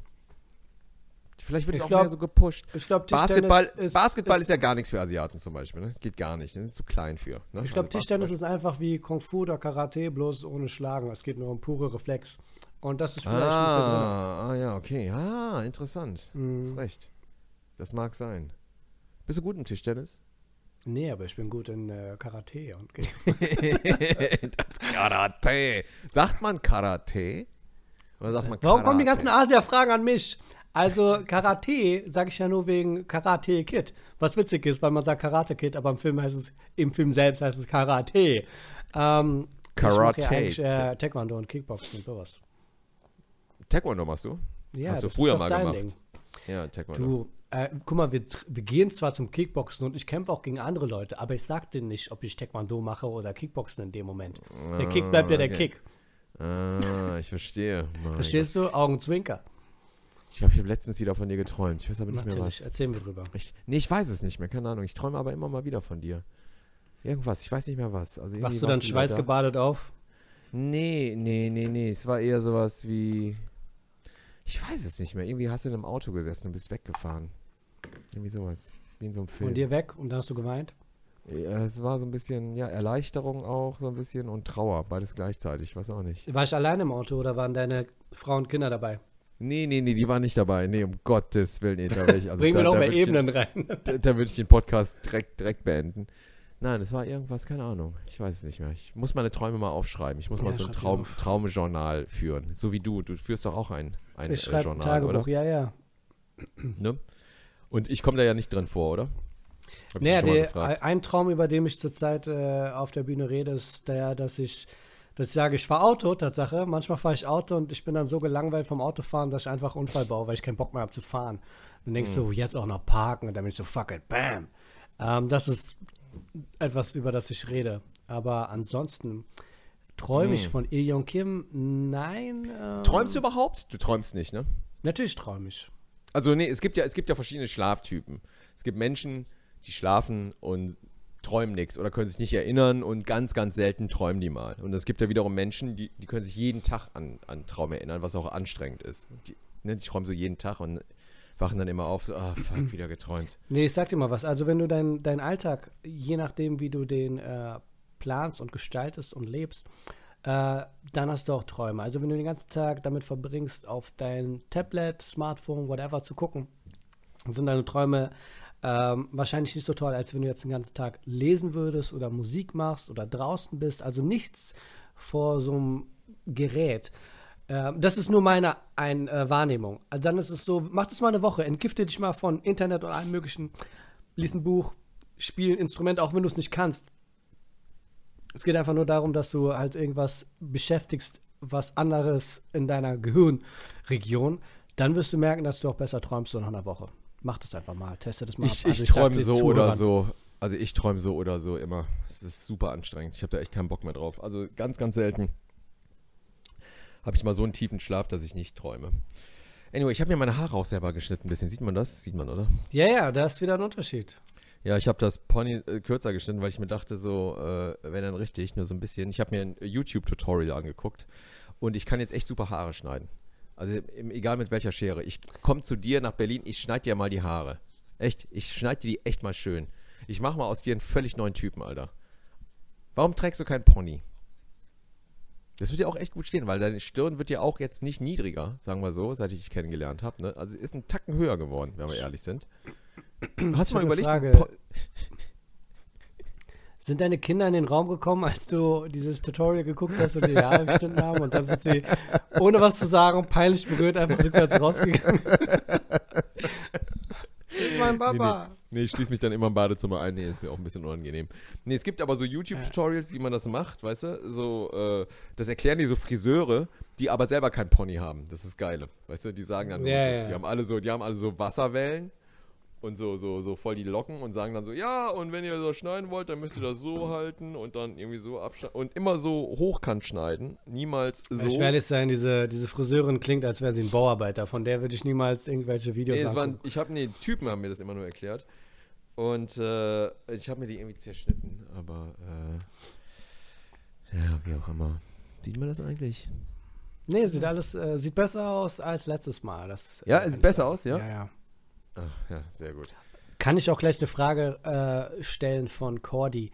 Vielleicht wird es Ich auch glaub, mehr so gepusht. Ich glaube, Basketball, Basketball ist, ja gar nichts für Asiaten zum Beispiel. Ne? Das geht gar nicht. Das ist zu klein für. Ne? Ich glaube, Also Tischtennis ist einfach wie Kung Fu oder Karate, bloß ohne Schlagen. Es geht nur um pure Reflex. Und das ist vielleicht nicht so Ah, ah, ja, okay. Ah, interessant. Du hast recht. Das mag sein. Bist du gut im Tischtennis? Nee, aber ich bin gut in äh, Karate. Und das Karate. Sagt man Karate? Oder sagt man Warum kommen die Karate? ganzen Asia-Fragen an mich? Also, Karate sage ich ja nur wegen Karate Kid. Was witzig ist, weil man sagt Karate Kid, aber im Film heißt es, im Film selbst heißt es Karate. Ähm, Ich Karate ja eigentlich äh, Taekwondo und Kickboxen und sowas. Taekwondo machst du? Ja, Hast du das früher mal dein gemacht. Ding. Ja, Taekwondo. Du, äh, guck mal, wir, wir gehen zwar zum Kickboxen und ich kämpfe auch gegen andere Leute, aber ich sag dir nicht, ob ich Taekwondo mache oder Kickboxen in dem Moment. Der Kick bleibt ja der okay. Kick. Ah, ich verstehe. Verstehst du? Augenzwinker. Ich glaube, ich habe letztens wieder von dir geträumt. Ich weiß aber nicht mehr Natürlich, was. erzählen wir drüber. Ich, nee, ich weiß es nicht mehr, keine Ahnung. Ich träume aber immer mal wieder von dir. Irgendwas, ich weiß nicht mehr was. Also Wachst du dann schweißgebadet auf? Da. Nee, nee, nee, nee. Es war eher sowas wie. Ich weiß es nicht mehr. Irgendwie hast du in einem Auto gesessen und bist weggefahren. Irgendwie sowas. Wie in so einem Film. Von dir weg und dann hast du geweint? Ja, es war so ein bisschen, ja, Erleichterung auch, so ein bisschen und Trauer, beides gleichzeitig, ich weiß auch nicht. War ich allein im Auto oder waren deine Frau und Kinder dabei? Nee, nee, nee, die waren nicht dabei. Nee, um Gottes Willen, nee, da wäre ich, also Bringen da, wir noch da mehr Ebenen rein. Da, da würde ich den Podcast direkt, direkt beenden. Nein, es war irgendwas, keine Ahnung. Ich weiß es nicht mehr. Ich muss meine Träume mal aufschreiben. Ich muss mal Ja, so ein Traum, auf. Traumejournal führen. So wie du. Du führst doch auch ein, ein Ich äh, schreibe ein Journal, Tagebuch, oder? ja, ja. Ne? Und ich komme da ja nicht drin vor, oder? Hab Naja, der, ein Traum, über den ich zurzeit äh, auf der Bühne rede, ist der, dass ich, dass ich sage, ich fahre Auto, Tatsache. Manchmal fahre ich Auto und ich bin dann so gelangweilt vom Autofahren, dass ich einfach Unfall baue, weil ich keinen Bock mehr habe zu fahren. Dann denkst Hm. du, jetzt auch noch parken und dann bin ich so, fuck it, bam. Ähm, das ist etwas, über das ich rede. Aber ansonsten träume ich Hm. von Il Yong Kim? Nein. Ähm, Träumst du überhaupt? Du träumst nicht, ne? Natürlich träume ich. Also nee, es gibt ja, es gibt ja verschiedene Schlaftypen. Es gibt Menschen, die schlafen und träumen nichts oder können sich nicht erinnern und ganz, ganz selten träumen die mal. Und es gibt ja wiederum Menschen, die, die können sich jeden Tag an, an Traum erinnern, was auch anstrengend ist. Die, ne, die träumen so jeden Tag und wachen dann immer auf, so, ah, fuck, wieder geträumt. Nee, ich sag dir mal was. Also, wenn du deinen dein Alltag, je nachdem, wie du den äh, planst und gestaltest und lebst, äh, dann hast du auch Träume. Also, wenn du den ganzen Tag damit verbringst, auf dein Tablet, Smartphone, whatever zu gucken, sind deine Träume ähm, wahrscheinlich nicht so toll, als wenn du jetzt den ganzen Tag lesen würdest oder Musik machst oder draußen bist. Also nichts vor so einem Gerät. Ähm, das ist nur meine ein, äh, Wahrnehmung. Also dann ist es so, mach das mal eine Woche, entgifte dich mal von Internet und allem möglichen. Lies ein Buch, spiel ein Instrument, auch wenn du es nicht kannst. Es geht einfach nur darum, dass du halt irgendwas beschäftigst, was anderes in deiner Gehirnregion. Dann wirst du merken, dass du auch besser träumst so nach einer Woche. Mach das einfach mal, teste das mal. Ich, ab. Also ich sag träume so oder Zuhörern, so. Also ich träume so oder so immer. Es ist super anstrengend. Ich habe da echt keinen Bock mehr drauf. Also ganz, ganz selten habe ich mal so einen tiefen Schlaf, dass ich nicht träume. Anyway, ich habe mir meine Haare auch selber geschnitten ein bisschen. Sieht man das? Sieht man, oder? Ja, ja, da ist wieder ein Unterschied. Ja, ich habe das Pony äh, kürzer geschnitten, weil ich mir dachte, so, äh, wenn dann richtig, nur so ein bisschen. Ich habe mir ein YouTube-Tutorial angeguckt und ich kann jetzt echt super Haare schneiden. Also im- egal mit welcher Schere. Ich komme zu dir nach Berlin, ich schneide dir mal die Haare. Echt, ich schneide dir die echt mal schön. Ich mache mal aus dir einen völlig neuen Typen, Alter. Warum trägst du keinen Pony? Das wird dir auch echt gut stehen, weil deine Stirn wird ja auch jetzt nicht niedriger, sagen wir so, seit ich dich kennengelernt habe. Ne? Also ist ein Tacken höher geworden, wenn wir ehrlich sind. Hast du mal überlegt, Sind deine Kinder in den Raum gekommen, als du dieses Tutorial geguckt hast und die Haare geschnitten haben und dann sind sie, ohne was zu sagen, peinlich berührt, einfach rückwärts rausgegangen? das ist mein Papa. Nee, ich schließe mich dann immer im Badezimmer ein. Nee, ist mir auch ein bisschen unangenehm. Nee, es gibt aber so YouTube-Tutorials, wie man das macht, weißt du? So, äh, das erklären die so Friseure, die aber selber kein Pony haben. Das ist geile. Weißt du, die sagen dann, Ja, so, ja. die haben alle so, die haben alle so Wasserwellen und so, so, so voll die Locken und sagen dann so, ja, und wenn ihr so schneiden wollt, dann müsst ihr das so halten und dann irgendwie so abschneiden. Und immer so hochkant schneiden. Niemals so. Ich werde ehrlich sein, diese, diese Friseurin klingt, als wäre sie ein Bauarbeiter. Von der würde ich niemals irgendwelche Videos Nee, es waren, ich habe, nee, Typen haben mir das immer nur erklärt. Und äh, ich habe mir die irgendwie zerschnitten, aber äh, ja, wie auch immer. Sieht man das eigentlich? Nee, sieht alles, äh, sieht besser aus als letztes Mal. Das, Ja, es sieht besser aus, ja? Ja, ja. Ah, ja, sehr gut. Kann ich auch gleich eine Frage äh, stellen von Cordy.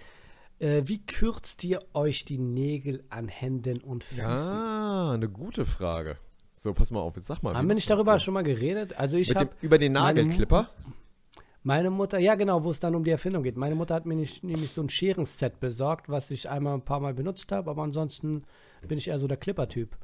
Äh, wie kürzt ihr euch die Nägel an Händen und Füßen? Ja, eine gute Frage. So, pass mal auf, jetzt sag mal. Haben wir nicht darüber schon mal geredet? Also ich habe über den meine- Nagelklipper? meine Mutter, ja genau, wo es dann um die Erfindung geht. Meine Mutter hat mir nicht, nämlich so ein Scherenset besorgt, was ich einmal ein paar Mal benutzt habe, aber ansonsten bin ich eher so der Clipper-Typ.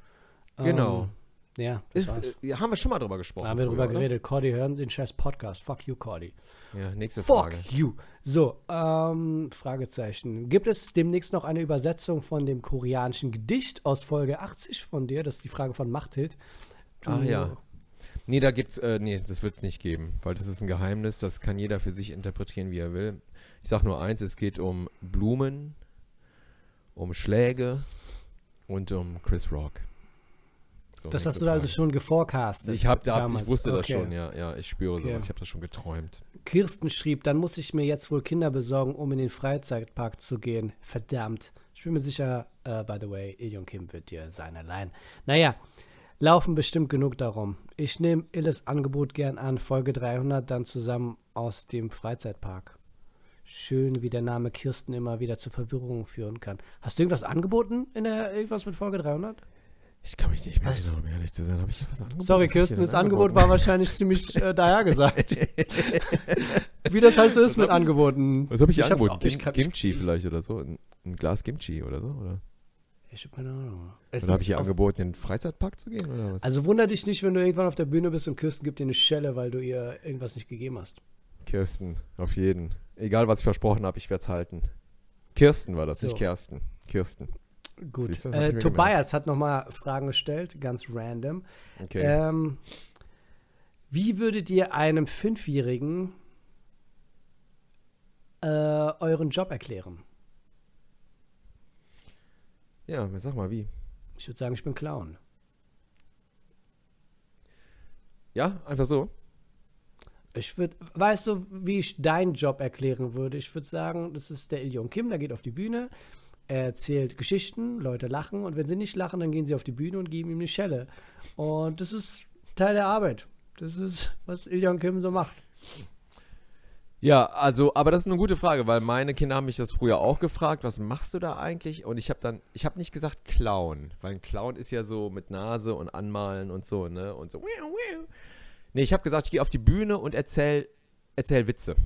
Genau. Ähm, ja, Ist, war's. äh, haben wir schon mal drüber gesprochen. Da haben wir früher, drüber oder? geredet. Cordy, hören den scheiß Podcast. Fuck you, Cordy. Ja, nächste Fuck Frage. you. So, ähm, Fragezeichen. Gibt es demnächst noch eine Übersetzung von dem koreanischen Gedicht aus Folge 80 von dir? Das ist die Frage von Machthild. Du- Ah, ja. Nee, da gibt's, äh, nee, das wird's nicht geben, weil das ist ein Geheimnis, das kann jeder für sich interpretieren, wie er will. Ich sag nur eins, es geht um Blumen, um Schläge und um Chris Rock. So, Das hast du also Frage. schon geforecastet. Ich hab da, ich wusste das Okay. schon, ja, ja, ich spüre Okay. sowas, ich habe das schon geträumt. Kirsten schrieb, dann muss ich mir jetzt wohl Kinder besorgen, um in den Freizeitpark zu gehen. Verdammt. Ich bin mir sicher, äh, by the way, Ilion Kim wird dir sein allein. Naja, laufen bestimmt genug darum. Ich nehme Illes Angebot gern an, Folge 300 dann zusammen aus dem Freizeitpark. Schön, wie der Name Kirsten immer wieder zur Verwirrung führen kann. Hast du irgendwas angeboten in der irgendwas mit Folge 300? Ich kann mich nicht mehr Was? erinnern, um ehrlich zu sein. Habe ich was angeboten? Sorry, Was ich Kirsten, das Angebot war wahrscheinlich ziemlich äh, dahergesagt. Wie das halt so ist mit Angeboten. Was habe ich, Ich angeboten? auch- ich Kim, Kimchi ich- vielleicht oder so? Ein, ein Glas Kimchi oder so? Oder, Ich hab keine Ahnung. Oder habe ich auf- angeboten, in den Freizeitpark zu gehen? Oder was? Also wunder dich nicht, wenn du irgendwann auf der Bühne bist und Kirsten gibt dir eine Schelle, weil du ihr irgendwas nicht gegeben hast. Kirsten, auf jeden. Egal, was ich versprochen habe, ich werde es halten. Kirsten war das, So. nicht Kersten. Kirsten. Gut. Äh, Tobias hat nochmal Fragen gestellt, ganz random. Okay. Ähm, wie würdet ihr einem Fünfjährigen äh, euren Job erklären? ja, sag mal, wie? Ich würde sagen, ich bin Clown. Ja, einfach so? Ich würde, weißt du, wie ich deinen Job erklären würde? Ich würde sagen, das ist der Ilion Kim, der geht auf die Bühne, er erzählt Geschichten, Leute lachen und wenn sie nicht lachen, dann gehen sie auf die Bühne und geben ihm eine Schelle. Und das ist Teil der Arbeit. Das ist, was Ilion Kim so macht. Ja, also, aber das ist eine gute Frage, weil meine Kinder haben mich das früher auch gefragt, was machst du da eigentlich? Und ich habe dann, ich habe nicht gesagt Clown, weil ein Clown ist ja so mit Nase und Anmalen und so, ne? Und so. Nee, ich habe gesagt, ich gehe auf die Bühne und erzähl, erzähl Witze.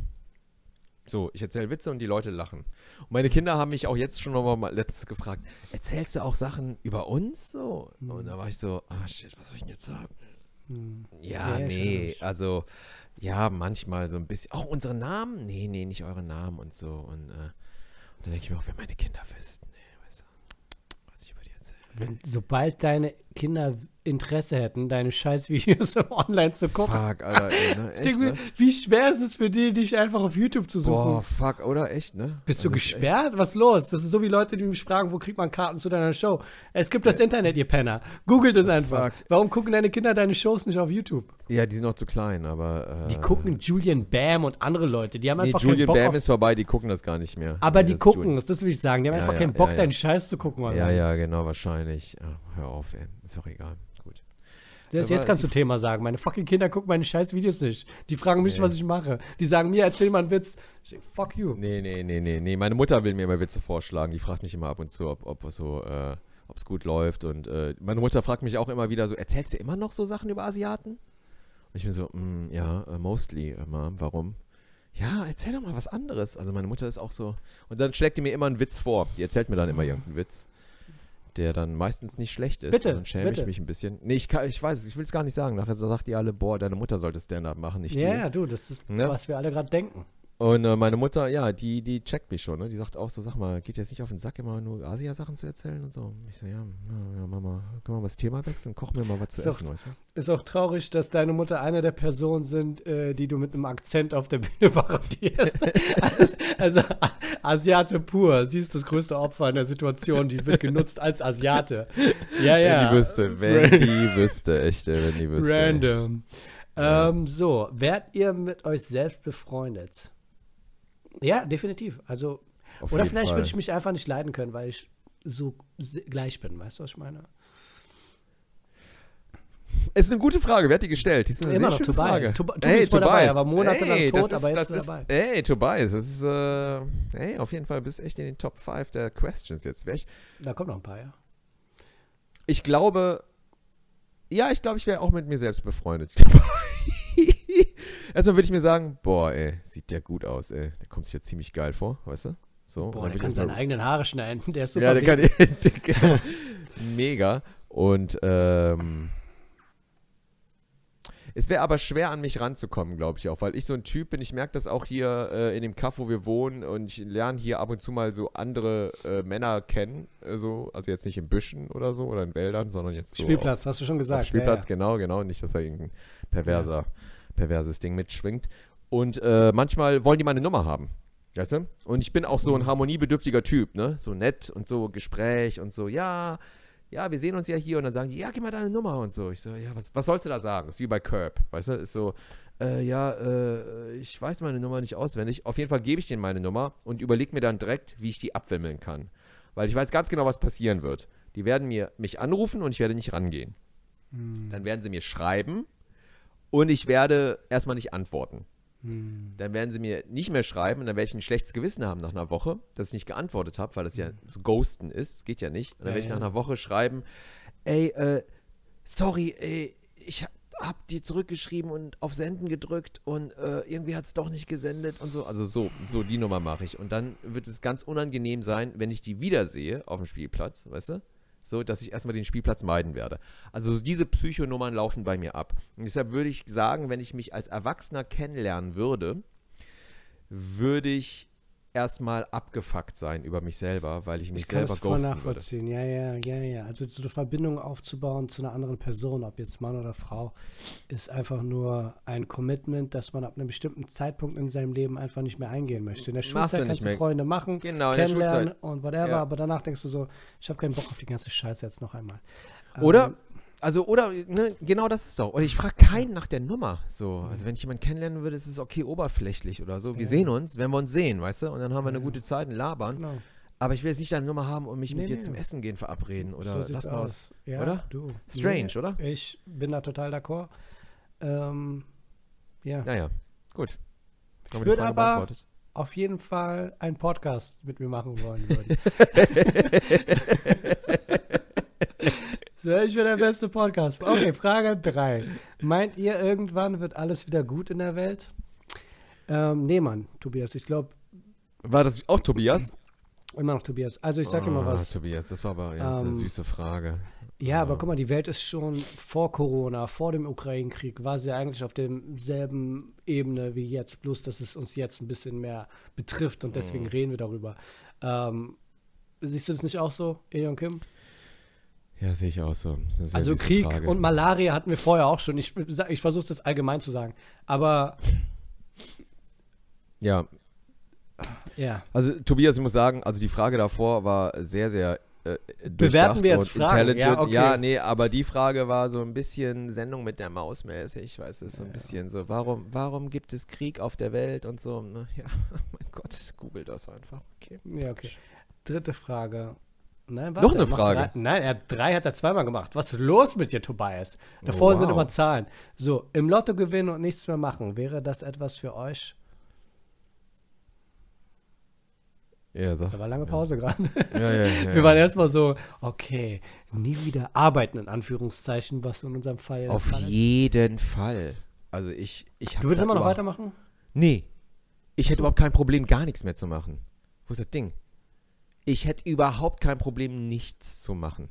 So, ich erzähle Witze und die Leute lachen. Und meine Kinder haben mich auch jetzt schon noch mal letztes gefragt, erzählst du auch Sachen über uns? So. Und da war ich so, ah shit, was soll ich denn jetzt sagen? Hm. Ja, Ja, nee, also ja, manchmal so ein bisschen. Auch unsere Namen? Nee, nee, nicht eure Namen und so. Und, äh, und dann denke ich mir auch, wenn meine Kinder wüssten, nee, weißt du, was ich über die erzähle. Wenn, sobald deine Kinder Interesse hätten, deine Scheißvideos online zu gucken. Fuck, Alter, ey, ne? Ich Echt, ne? wie schwer ist es für die, dich einfach auf YouTube zu suchen? Boah, fuck, oder? Echt, ne? Bist du Also, echt- gesperrt? Was ist los? Das ist so wie Leute, die mich fragen, wo kriegt man Karten zu deiner Show? Es gibt das Internet, ihr Penner. Googelt es einfach. Fuck. Warum gucken deine Kinder deine Shows nicht auf YouTube? Ja, die sind noch zu klein, aber. Äh, Die gucken Julian Bam und andere Leute. Die haben Nee, einfach Julian keinen Bock Bam auf, ist vorbei, die gucken das gar nicht mehr. Aber Nee, die das gucken Julian- es, das will ich sagen. Die haben Ja, einfach ja, keinen Bock, ja, deinen Scheiß zu gucken. Alter. Ja, ja, genau, wahrscheinlich. Ja, hör auf, ey. Ist doch egal. Gut. Das Aber jetzt kannst du Thema sagen. Meine fucking Kinder gucken meine scheiß Videos nicht. Die fragen mich, Nee. was ich mache. Die sagen mir, erzähl mal einen Witz. Ich, fuck you. Nee, nee, nee, nee, nee. Meine Mutter will mir immer Witze vorschlagen. Die fragt mich immer ab und zu, ob, ob so, äh, ob es gut läuft. Und äh, meine Mutter fragt mich auch immer wieder so, erzählst du immer noch so Sachen über Asiaten? Und ich bin so, mm, ja, äh, mostly, äh, Mom, warum? Ja, erzähl doch mal was anderes. Also meine Mutter ist auch so. Und dann schlägt die mir immer einen Witz vor. Die erzählt mir dann immer irgendeinen Witz, der dann meistens nicht schlecht ist. Bitte, Und dann schäme bitte. ich mich ein bisschen. Nee, ich, kann, ich weiß es, ich will es gar nicht sagen. Nachher sagt die alle, boah, deine Mutter sollte Stand-up machen, nicht Ja, du. ja, du, das ist, Ne? was wir alle gerade denken. Und äh, meine Mutter, ja, die, die checkt mich schon, ne? Die sagt auch so, sag mal, geht jetzt nicht auf den Sack, immer nur Asia-Sachen zu erzählen und so. Ich so, ja, ja, Mama, können wir mal das Thema wechseln? Koch mir mal was zu Doch. essen, weißt du? Ist auch traurig, dass deine Mutter eine der Personen sind, äh, die du mit einem Akzent auf der Bühne parodierst. also, also Asiate pur. Sie ist das größte Opfer in der Situation. Die wird genutzt als Asiate. Ja, ja. Wenn die wüsste, wenn die wüsste, echt, ey, wenn die wüsste. Random. Ähm, so, werdet ihr mit euch selbst befreundet? Ja, definitiv. Also, Auf oder vielleicht Fall. würde ich mich einfach nicht leiden können, weil ich so gleich bin. Weißt du, was ich meine? Ist eine gute Frage, wer hat die gestellt? Die ist eine Immer sehr noch schöne Tobias. Frage. Tob- Tobi ist voll dabei, er war monatelang Ey, tot, ist, aber jetzt ist ist, dabei. Ey, Tobias, das ist, äh, ey, auf jeden Fall bist echt in den Top 5 der Questions jetzt. Ich, Da kommt noch ein paar, ja. ich glaube, ja, ich glaube, ich wäre auch mit mir selbst befreundet. Erstmal würde ich mir sagen, boah, ey, sieht der gut aus, ey. Der kommt sich jetzt ziemlich geil vor, weißt du? So, Boah, der kann mal- seine eigenen Haare schneiden. Der ist so Ja, der kann, der mega. Und ähm, es wäre aber schwer, an mich ranzukommen, glaube ich auch, weil ich so ein Typ bin. Ich merke das auch hier äh, in dem Kaff, wo wir wohnen. Und ich lerne hier ab und zu mal so andere äh, Männer kennen. äh, so. Also jetzt nicht in Büschen oder so oder in Wäldern, sondern jetzt so Spielplatz, hast du schon auf, gesagt. auf Spielplatz, Ja, genau, genau. Nicht, dass da irgendein perverser, perverses Ding mitschwingt. Und äh, manchmal wollen die meine Nummer haben. Weißt du? Und ich bin auch Mhm. so ein harmoniebedürftiger Typ, ne? So nett und so Gespräch und so, ja, ja, wir sehen uns ja hier und dann sagen die, ja, gib mal deine Nummer und so. Ich so, ja, was, was sollst du da sagen? Ist wie bei Curb, weißt du? Ist so, äh, ja, äh, ich weiß meine Nummer nicht auswendig. Auf jeden Fall gebe ich denen meine Nummer und überlege mir dann direkt, wie ich die abwimmeln kann. Weil ich weiß ganz genau, was passieren wird. Die werden mir mich anrufen und ich werde nicht rangehen. Hm. Dann werden sie mir schreiben und ich werde erstmal nicht antworten. Hm. Dann werden sie mir nicht mehr schreiben und dann werde ich ein schlechtes Gewissen haben nach einer Woche, dass ich nicht geantwortet habe, weil das ja so Ghosten ist. Geht ja nicht. Und dann Ja, werde ich nach einer Woche schreiben, ey, äh, sorry, ey, ich hab, dir zurückgeschrieben und auf Senden gedrückt und äh, irgendwie hat es doch nicht gesendet und so. Also so, so die Nummer mache ich. Und dann wird es ganz unangenehm sein, wenn ich die wiedersehe auf dem Spielplatz, weißt du? So, dass ich erstmal den Spielplatz meiden werde. Also so diese Psychonummern laufen bei mir ab. Und deshalb würde ich sagen, wenn ich mich als Erwachsener kennenlernen würde, würde ich erstmal abgefuckt sein über mich selber, weil ich mich Ich kann selber das voll würde. nachvollziehen. Ja, ja, ja, ja. Also so eine Verbindung aufzubauen zu einer anderen Person, ob jetzt Mann oder Frau, ist einfach nur ein Commitment, das man ab einem bestimmten Zeitpunkt in seinem Leben einfach nicht mehr eingehen möchte. In der Schulzeit kannst du. Freunde machen, Genau, kennenlernen und whatever, Ja. aber danach denkst du so, ich habe keinen Bock auf die ganze Scheiße jetzt noch einmal. Oder? Ähm, Also, oder, ne, genau das ist doch. Und ich frage keinen nach der Nummer. So, also wenn ich jemanden kennenlernen würde, ist es okay oberflächlich oder so. Wir Ja. sehen uns, wenn wir uns sehen, weißt du? Und dann haben wir eine Ja. gute Zeit und labern. genau. Aber ich will jetzt nicht deine Nummer haben und mich Nee, mit dir nee. zum Essen gehen verabreden oder so lass mal was. aus. Ja, oder? Du. Strange, Nee, oder? Ich bin da total d'accord. Ähm, ja. Naja, gut. Ich würde aber auf jeden Fall einen Podcast mit mir machen wollen würden. Das wäre ich wäre der beste Podcast. Okay, Frage 3. Meint ihr, irgendwann wird alles wieder gut in der Welt? Ähm, nee, Mann, Tobias. Ich glaube War das auch Tobias? immer noch Tobias. Also ich sag dir mal Ah, was. Tobias, das war aber ja, ist eine Ähm, süße Frage. Ja, aber guck mal, die Welt ist schon vor Corona, vor dem Ukraine-Krieg, war sie eigentlich auf demselben Ebene wie jetzt, bloß dass es uns jetzt ein bisschen mehr betrifft und deswegen Mhm. reden wir darüber. Ähm, siehst du das nicht auch so, Eon Kim? Ja, sehe ich auch so. Also Krieg Frage. und Malaria hatten wir vorher auch schon. Ich, ich versuche das allgemein zu sagen. Aber Ja, ja, Also Tobias, ich muss sagen, also die Frage davor war sehr, sehr äh, Bewerten wir jetzt Fragen? Ja, okay. ja, nee, aber die Frage war so ein bisschen Sendung mit der Maus mäßig, weißt du, so ein bisschen so, warum, warum gibt es Krieg auf der Welt und so, ne? ja, mein Gott, google das einfach, okay. Ja, okay. Dritte Frage. Nein, Noch eine Frage? Drei, nein, er hat drei hat er zweimal gemacht. Was ist los mit dir, Tobias? Davor Oh, sind wow. immer Zahlen. So, im Lotto gewinnen und nichts mehr machen. Wäre das etwas für euch? Ja, sag. Da war lange Pause gerade. Ja, ja, ja, ja. Wir waren erstmal so, okay, nie wieder arbeiten, in Anführungszeichen, was in unserem Fall Auf Fall jeden Fall. Also ich, ich Du willst immer noch weitermachen? Nee. Ich hätte überhaupt kein Problem, gar nichts mehr zu machen. Wo ist das Ding? Ich hätte überhaupt kein Problem, nichts zu machen.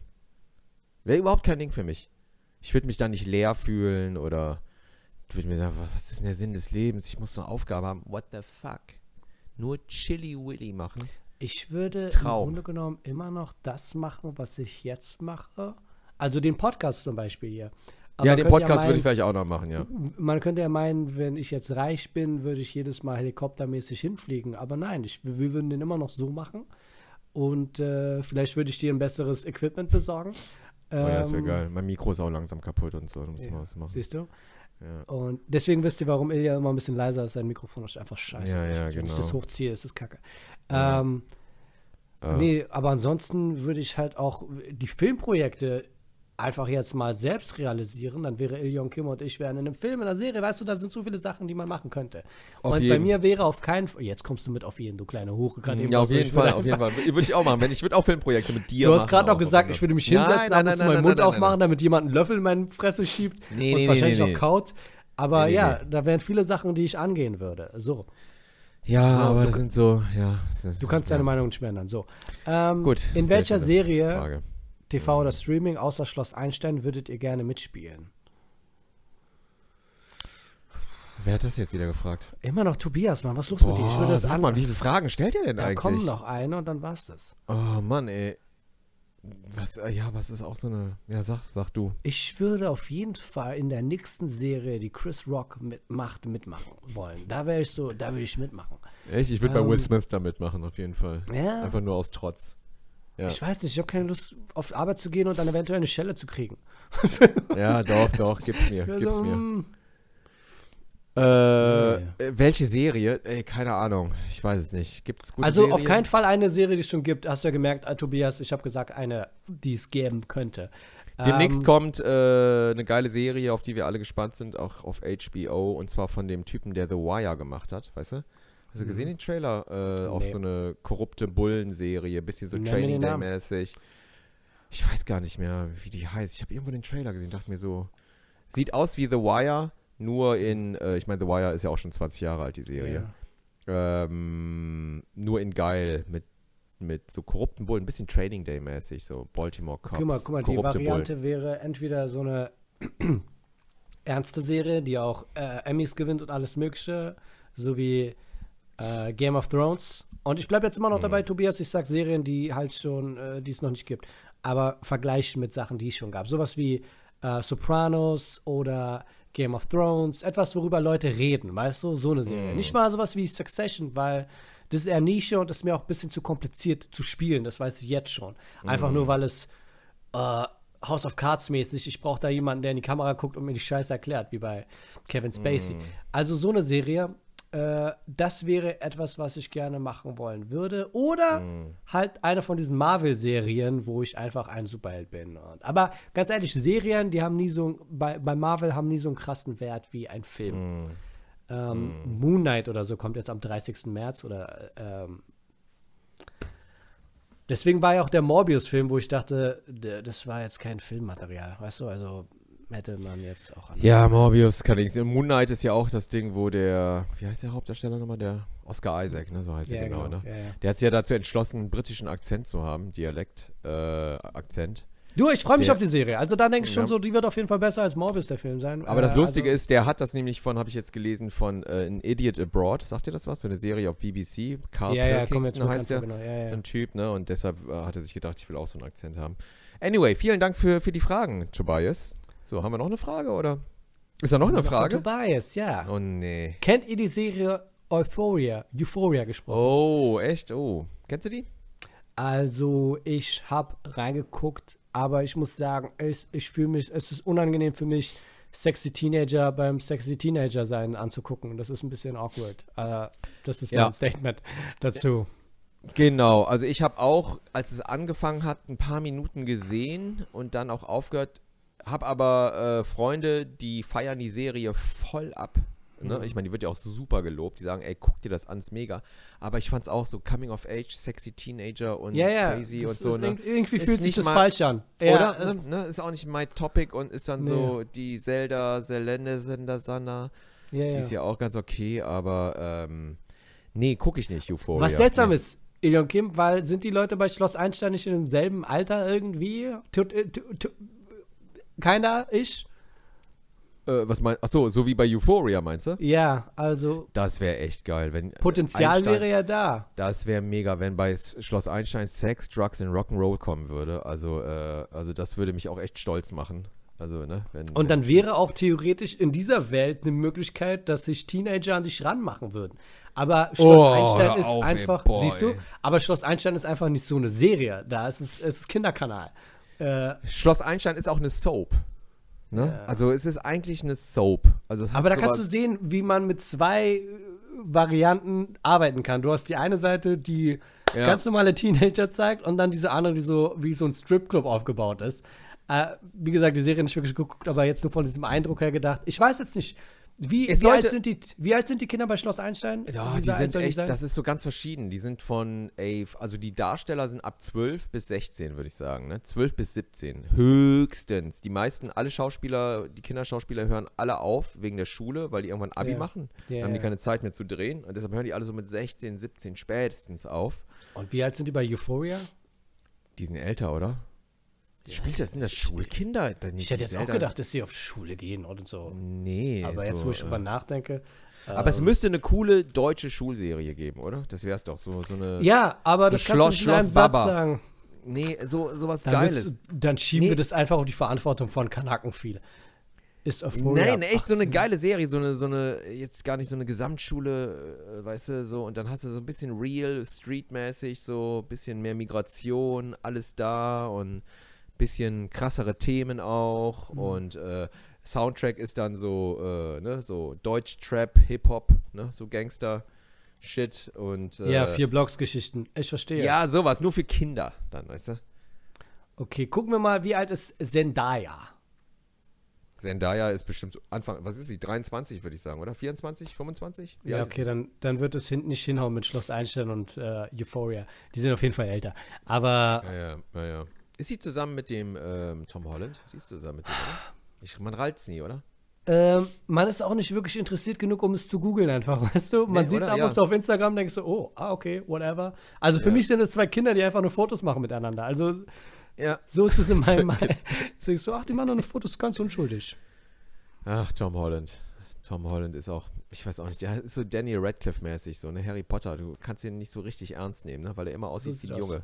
Wäre überhaupt kein Ding für mich. Ich würde mich da nicht leer fühlen oder würde mir sagen, was ist denn der Sinn des Lebens? Ich muss eine Aufgabe haben. What the fuck? Nur Chili Willy machen. Ich würde Traum. im Grunde genommen immer noch das machen, was ich jetzt mache. Also den Podcast zum Beispiel hier. Aber ja, den Podcast würde meinen- ich vielleicht auch noch machen, ja. Man könnte ja meinen, wenn ich jetzt reich bin, würde ich jedes Mal helikoptermäßig hinfliegen. Aber nein, ich, wir würden den immer noch so machen. Und äh, vielleicht würde ich dir ein besseres Equipment besorgen. Oh ja, das wäre Ähm, geil. Mein Mikro ist auch langsam kaputt und so. Da muss Ja, man was machen. Siehst du? Ja. Und deswegen wisst ihr, warum Ilja immer ein bisschen leiser ist. Sein Mikrofon ist einfach scheiße. Ja, ja, Wenn ich genau. das hochziehe, ist es kacke. Ja. Ähm, Äh, Nee, aber ansonsten würde ich halt auch die Filmprojekte einfach jetzt mal selbst realisieren. Dann wäre Iljon Kim und ich wären in einem Film, in einer Serie. Weißt du, da sind so viele Sachen, die man machen könnte. Auf und bei jeden. mir wäre auf keinen Fall. Jetzt kommst du mit auf jeden, du kleine Hure. gerade eben Ja, auf jeden Fall, auf jeden Fall. Würde ich auch machen. Wenn, ich würde auch Filmprojekte mit dir Du machen. hast gerade noch gesagt, ich würde mich hinsetzen, Nein, nein, nein, meinen Mund aufmachen, damit jemand einen Löffel in meine Fresse schiebt Nee, und nee, wahrscheinlich nee, auch kaut. Aber ja, da wären viele Sachen, die ich angehen würde. So, Ja, So, aber du das sind so, ja. das du kannst ja. deine Meinung nicht mehr ändern. So, ähm, Gut. in welcher Serie. TV oder Streaming außer Schloss Einstein würdet ihr gerne mitspielen? Wer hat das jetzt wieder gefragt? Immer noch Tobias, Mann, was ist los mit dir? Ich würde das sag mal, wie viele Fragen stellt ihr denn Da eigentlich? kommen noch eine und dann war's das. Oh Mann, ey. Was, äh, ja, was ist auch so eine. Ja, sag, sag du. Ich würde auf jeden Fall in der nächsten Serie, die Chris Rock mitmacht, mitmachen wollen. Da wäre ich so, da würde ich mitmachen. Echt? Ich würde bei Ähm, Will Smith da mitmachen, auf jeden Fall. Ja. Einfach nur aus Trotz. Ja, Ich weiß nicht, ich habe keine Lust, auf Arbeit zu gehen und dann eventuell eine Schelle zu kriegen. ja doch, doch, gib's mir, gib's Also, mir. mm, Äh, Nee. äh, welche Serie? Ey, keine Ahnung. Ich weiß es nicht. Gibt es gute Also Serien? auf keinen Fall eine Serie, die es schon gibt. Hast du ja gemerkt, äh, Tobias, ich habe gesagt, eine, die es geben könnte. Demnächst Ähm, kommt äh, eine geile Serie, auf die wir alle gespannt sind, auch auf HBO, und zwar von dem Typen, der The Wire gemacht hat, weißt du? Hast du gesehen den Trailer? Äh, Auf Mhm. Nee. so eine korrupte Bullenserie, bisschen so Nenn Training Day mäßig. Ich weiß gar nicht mehr, wie die heißt. Ich habe irgendwo den Trailer gesehen, dachte mir so, sieht aus wie The Wire, nur in, äh, ich meine, The Wire ist ja auch schon 20 Jahre alt, die Serie. Ja. Ähm, nur in geil, mit, mit so korrupten Bullen, ein bisschen Training Day mäßig, so Baltimore Cops. Guck mal, guck mal, die Variante wäre entweder so eine ernste Serie, die auch äh, Emmys gewinnt und alles Mögliche, so wie äh, Game of Thrones. Und ich bleibe jetzt immer noch Mhm. dabei, Tobias, ich sag Serien, die halt schon, äh, die es noch nicht gibt, aber vergleichen mit Sachen, die es schon gab. Sowas wie äh, Sopranos oder Game of Thrones, etwas, worüber Leute reden, weißt du, so eine Serie. Mhm. Nicht mal sowas wie Succession, weil das ist eher Nische und das ist mir auch ein bisschen zu kompliziert zu spielen, das weiß ich jetzt schon. Einfach Mhm. nur, weil es äh, House of Cards mäßig, ich brauche da jemanden, der in die Kamera guckt und mir die Scheiße erklärt, wie bei Kevin Spacey. Mhm. Also so eine Serie, äh, das wäre etwas, was ich gerne machen wollen würde. Oder Mhm. halt eine von diesen Marvel-Serien, wo ich einfach ein Superheld bin. Und, aber ganz ehrlich, Serien, die haben nie so, bei, bei Marvel haben nie so einen krassen Wert wie ein Film. Mhm. Ähm, Moon Knight oder so kommt jetzt am 30. März oder ähm, Deswegen war ja auch der Morbius-Film, wo ich dachte, das war jetzt kein Filmmaterial, weißt du? Also hätte man jetzt auch an. Ja, Morbius kann ich. Moon Knight ist ja auch das Ding, wo der, wie heißt der Hauptdarsteller nochmal? Der Oscar Isaac, ne? So heißt Ja, er genau, genau, ne? ja, ja. Der hat sich ja dazu entschlossen, einen britischen Akzent zu haben, Dialekt, äh, Akzent. Du, ich freue mich Der- auf die Serie. Also da denke ich schon Ja. so, die wird auf jeden Fall besser als Morbius, der Film sein. Aber das Äh, Lustige also, ist, der hat das nämlich von, habe ich jetzt gelesen, von äh, An Idiot Abroad. Sagt ihr das was? So eine Serie auf BBC. Carl Ja, ja, komm jetzt heißt der. genau. Ja, So ein Typ, ne? Und deshalb äh, hat er sich gedacht, ich will auch so einen Akzent haben. Anyway, vielen Dank für, für die Fragen, Tobias. So, haben wir noch eine Frage oder? Ist da noch eine Frage? Tobias, ja. Oh nee. Kennt ihr die Serie Euphoria? Euphoria gesprochen. Oh, echt? Oh. Kennst du die? Also, ich habe reingeguckt, aber ich muss sagen, ich, ich fühle mich, es ist unangenehm für mich, sexy Teenager beim sexy Teenager sein anzugucken. Das ist ein bisschen awkward. Äh, das ist Ja. mein Statement dazu. Genau, also ich habe auch, als es angefangen hat, ein paar Minuten gesehen und dann auch aufgehört, habe aber äh, Freunde, die feiern die Serie voll ab. Ne? Mhm. Ich meine, die wird ja auch so super gelobt. Die sagen, ey, guck dir das an, ist mega. Aber ich fand es auch so Coming of Age, sexy Teenager und Ja, ja. crazy das und so. Ne? irg- Irgendwie fühlt sich das mal- falsch an. Oder? äh, Ne? Ist auch nicht my topic und ist dann Nee. so die Zelda, Selene, Sendersana. ja, Die ja. ist ja auch ganz okay, aber ähm, nee, gucke ich nicht, Euphoria. Was seltsam nee. ist, Ilion Kim, weil sind die Leute bei Schloss Einstein nicht in demselben Alter irgendwie? Tut, äh, keiner? Ich? Äh, was meinst Achso, so wie bei Euphoria, meinst du? Ja, also Das wäre echt geil, wenn. Potenzial Einstein- wäre ja da. Das wäre mega, wenn bei Schloss Einstein Sex, Drugs und Rock'n'Roll kommen würde. Also, äh, also das würde mich auch echt stolz machen. Also, ne? Wenn, Und dann wäre auch theoretisch in dieser Welt eine Möglichkeit, dass sich Teenager an dich ranmachen würden. Aber Schloss Oh, Einstein ist auf, ey, einfach, boy. siehst du, aber Schloss Einstein ist einfach nicht so eine Serie. Da ist es, es ist Kinderkanal. Äh, Schloss Einstein ist auch eine Soap. Ne? Ja. Also es ist eigentlich eine Soap. Also aber da kannst du sehen, wie man mit zwei äh, Varianten arbeiten kann. Du hast die eine Seite, die Ja. ganz normale Teenager zeigt und dann diese andere, die so wie so ein Stripclub aufgebaut ist. Äh, wie gesagt, die Serie nicht wirklich geguckt, aber jetzt nur von diesem Eindruck her gedacht. Ich weiß jetzt nicht, wie, wie, alt, sind die, wie alt sind die Kinder bei Schloss Einstein? Ja, die sind echt, das ist so ganz verschieden. Die sind von, ey, also die Darsteller sind ab 12 bis 16, würde ich sagen, ne? 12 bis 17, höchstens. Die meisten, alle Schauspieler, die Kinderschauspieler hören alle auf wegen der Schule, weil die irgendwann Abi Ja. machen. Ja, Dann haben die keine Zeit mehr zu drehen und deshalb hören die alle so mit 16, 17 spätestens auf. Und wie alt sind die bei Euphoria? Die sind älter, oder? Spielt das, sind das Schulkinder? Dann Ich hätte jetzt auch Zelda- gedacht, dass sie auf Schule gehen oder so. Nee. Aber jetzt, so, wo ich äh, drüber nachdenke. Aber es ähm, müsste eine coole deutsche Schulserie geben, oder? Das wär's doch, so, so eine. Ja, aber so das kannst Schloss- du nicht in einem Schloss Satz Baba. sagen. Nee, so, sowas Dann, Geiles. wird's- dann schieben Nee. wir das einfach auf die Verantwortung von Kanaken viel. Ist Euphoria Nein, echt so eine 18? geile Serie, so eine, so eine, jetzt gar nicht so eine Gesamtschule, äh, weißt du, so, und dann hast du so ein bisschen real, streetmäßig, so ein bisschen mehr Migration, alles da und bisschen krassere Themen auch Mhm. und äh, Soundtrack ist dann so, äh, ne, so Deutsch-Trap, Hip-Hop, ne, so Gangster-Shit und äh, Ja, vier Blocks-Geschichten. Ich verstehe. ja, sowas, nur für Kinder dann, weißt du. Okay, gucken wir mal, wie alt ist Zendaya? Zendaya ist bestimmt Anfang, was ist sie, 23 würde ich sagen, oder? 24, 25? Wie Ja, okay, dann, dann wird es hin, nicht hinhauen mit Schloss Einstein und äh, Euphoria. Die sind auf jeden Fall älter. Aber Ja, ja, ja, ja. Ist sie zusammen mit dem ähm, Tom Holland? Sie ist zusammen mit dem, oder? Ich, man ralt's nie, oder? ähm, man ist auch nicht wirklich interessiert genug, um es zu googeln einfach, weißt du? Man Nee, sieht es ab Ja. und zu auf Instagram, denkst du, oh, ah, okay, whatever. Also für Ja. mich sind es zwei Kinder, die einfach nur Fotos machen miteinander. Also Ja. so ist es in meinem Mind. Denkst du, ach, die machen doch nur Fotos ganz unschuldig. Ach, Tom Holland. Tom Holland ist auch, ich weiß auch nicht, der ist so Daniel Radcliffe-mäßig, so, ne? Harry Potter. Du kannst ihn nicht so richtig ernst nehmen, ne? Weil er immer aussieht wie ein. Junge.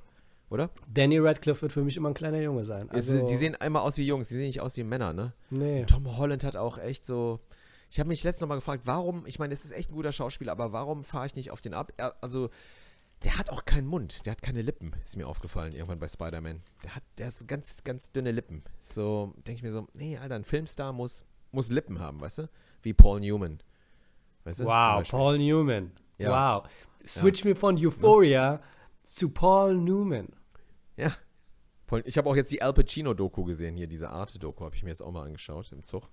Oder? Danny Radcliffe wird für mich immer ein kleiner Junge sein. Es- Also, die sehen einmal aus wie Jungs, die sehen nicht aus wie Männer, ne? nee. Tom Holland hat auch echt so. Ich habe mich letztens noch mal gefragt, warum, ich meine, es ist echt ein guter Schauspieler, aber warum fahre ich nicht auf den ab? Er, also, der hat auch keinen Mund, der hat keine Lippen, ist mir aufgefallen irgendwann bei Spider-Man. Der hat, der hat so ganz, ganz dünne Lippen. So, denke ich mir so, nee, Alter, ein Filmstar muss, muss Lippen haben, weißt du? Wie Paul Newman. Weißt du? Wow. Paul Newman. Ja. Wow. Switch mir von Euphoria zu Paul Newman. Ja. Paul, ich habe auch jetzt die Al Pacino-Doku gesehen, hier, diese Arte-Doku, habe ich mir jetzt auch mal angeschaut im Zug.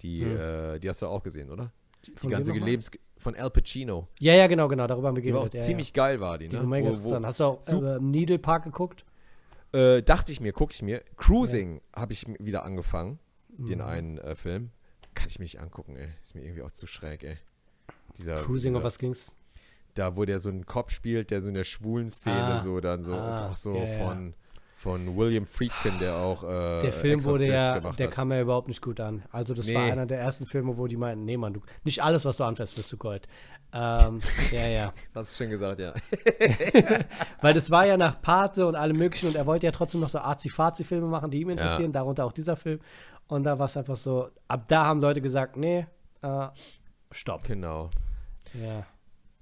Die, Hm. äh, die hast du auch gesehen, oder? Die Von ganze? Lebens von Al Pacino. Ja, ja, genau, genau, darüber haben wir Die war auch geredet. Ja, ziemlich ja. geil, war die, Die ne? war mega interessant. Hast du auch äh, Needle Park geguckt? Äh, dachte ich mir, gucke ich mir. Cruising habe ich wieder angefangen, den Mhm. einen äh, Film. Kann ich mir nicht angucken, ey. Ist mir irgendwie auch zu schräg, ey. Dieser, Cruising, dieser, auf was ging's? Da, wo der so einen Cop spielt, der so in der schwulen Szene Ah. so dann so, ist Ah, auch so ja, ja. von, von William Friedkin, der auch äh, Der Film wurde Exorzist ja, der hat. kam ja überhaupt nicht gut an. Also das war Nee. einer der ersten Filme, wo die meinten, nee, Mann, du, nicht alles, was du anfährst, wirst du Gold. Ähm, ja, ja. Das hast du schon gesagt, ja. Weil das war ja nach Pate und allem möglichen und er wollte ja trotzdem noch so Arzi-Fazi-Filme machen, die ihm interessieren, darunter auch dieser Film. Und da war es einfach so, ab da haben Leute gesagt, nee, äh, stopp. Genau. Ja.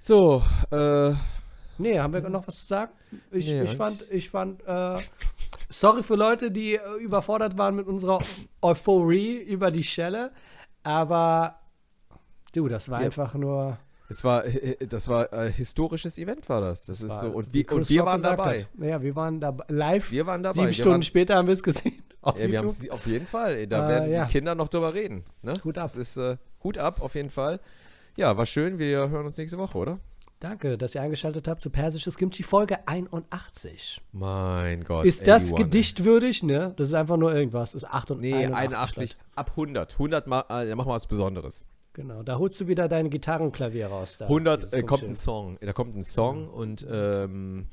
So, äh, Nee, haben wir noch was zu sagen? Ich, Nee, ich fand, ich fand, äh, sorry für Leute, die äh, überfordert waren mit unserer Euphorie über die Schelle, aber du, das war Ja. einfach nur. Es war, das war äh, historisches Event, war das. Das ist war- so. Und wie und wir waren dabei. Hat. Ja, wir waren dabei live. Wir waren dabei. Sieben wir Stunden waren, später haben wir es gesehen. Auf Ja, wir auf jeden Fall. ey, Da Äh, werden ja. die Kinder noch drüber reden. Ne? Hut ab. Das ist äh, Hut ab, auf jeden Fall. Ja, war schön. Wir hören uns nächste Woche, oder? Danke, dass ihr eingeschaltet habt zu Persisches Kimchi Folge 81. Mein Gott. Ist das 81. gedichtwürdig? Ne? Das ist einfach nur irgendwas. Das ist 8 und Nee, 81. 81 ab 100. 100 mal, äh, machen wir was Besonderes. Genau, da holst du wieder dein Gitarrenklavier raus. Da, 100 dieses äh, kommt ein. Song. Da kommt ein Song und ähm,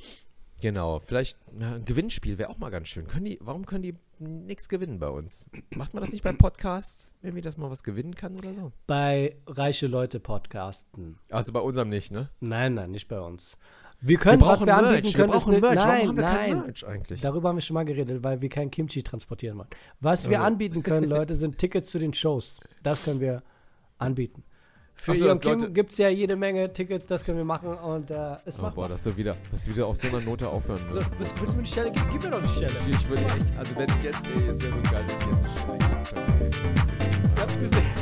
genau. Vielleicht ja, ein Gewinnspiel wäre auch mal ganz schön. Können die, warum können die nichts gewinnen bei uns? Macht man das nicht bei Podcasts? Irgendwie, dass man was gewinnen kann oder so? Bei Reiche Leute Podcasten. Also bei unserem nicht, ne? Nein, nein, nicht bei uns. Wir können, was wir anbieten können, ist eine, Merch. nein, Warum haben wir nein. kein Merch eigentlich? Darüber haben wir schon mal geredet, weil wir kein Kimchi transportieren wollen. Was wir Also. anbieten können, Leute, sind Tickets zu den Shows. Das können wir anbieten. Für so, Ion Kim gibt es ja jede Menge Tickets, das können wir machen und äh, es oh, macht. Boah, dass du wieder, dass du wieder auf so einer Note aufhören ne? willst. Willst, du mir die Stelle geben? Gib mir doch die Stelle. Ich, ich würde echt, also wenn ich jetzt, ey, es wäre so geil, wenn ich jetzt eine Stelle geben könnte. Ich hab's gesehen.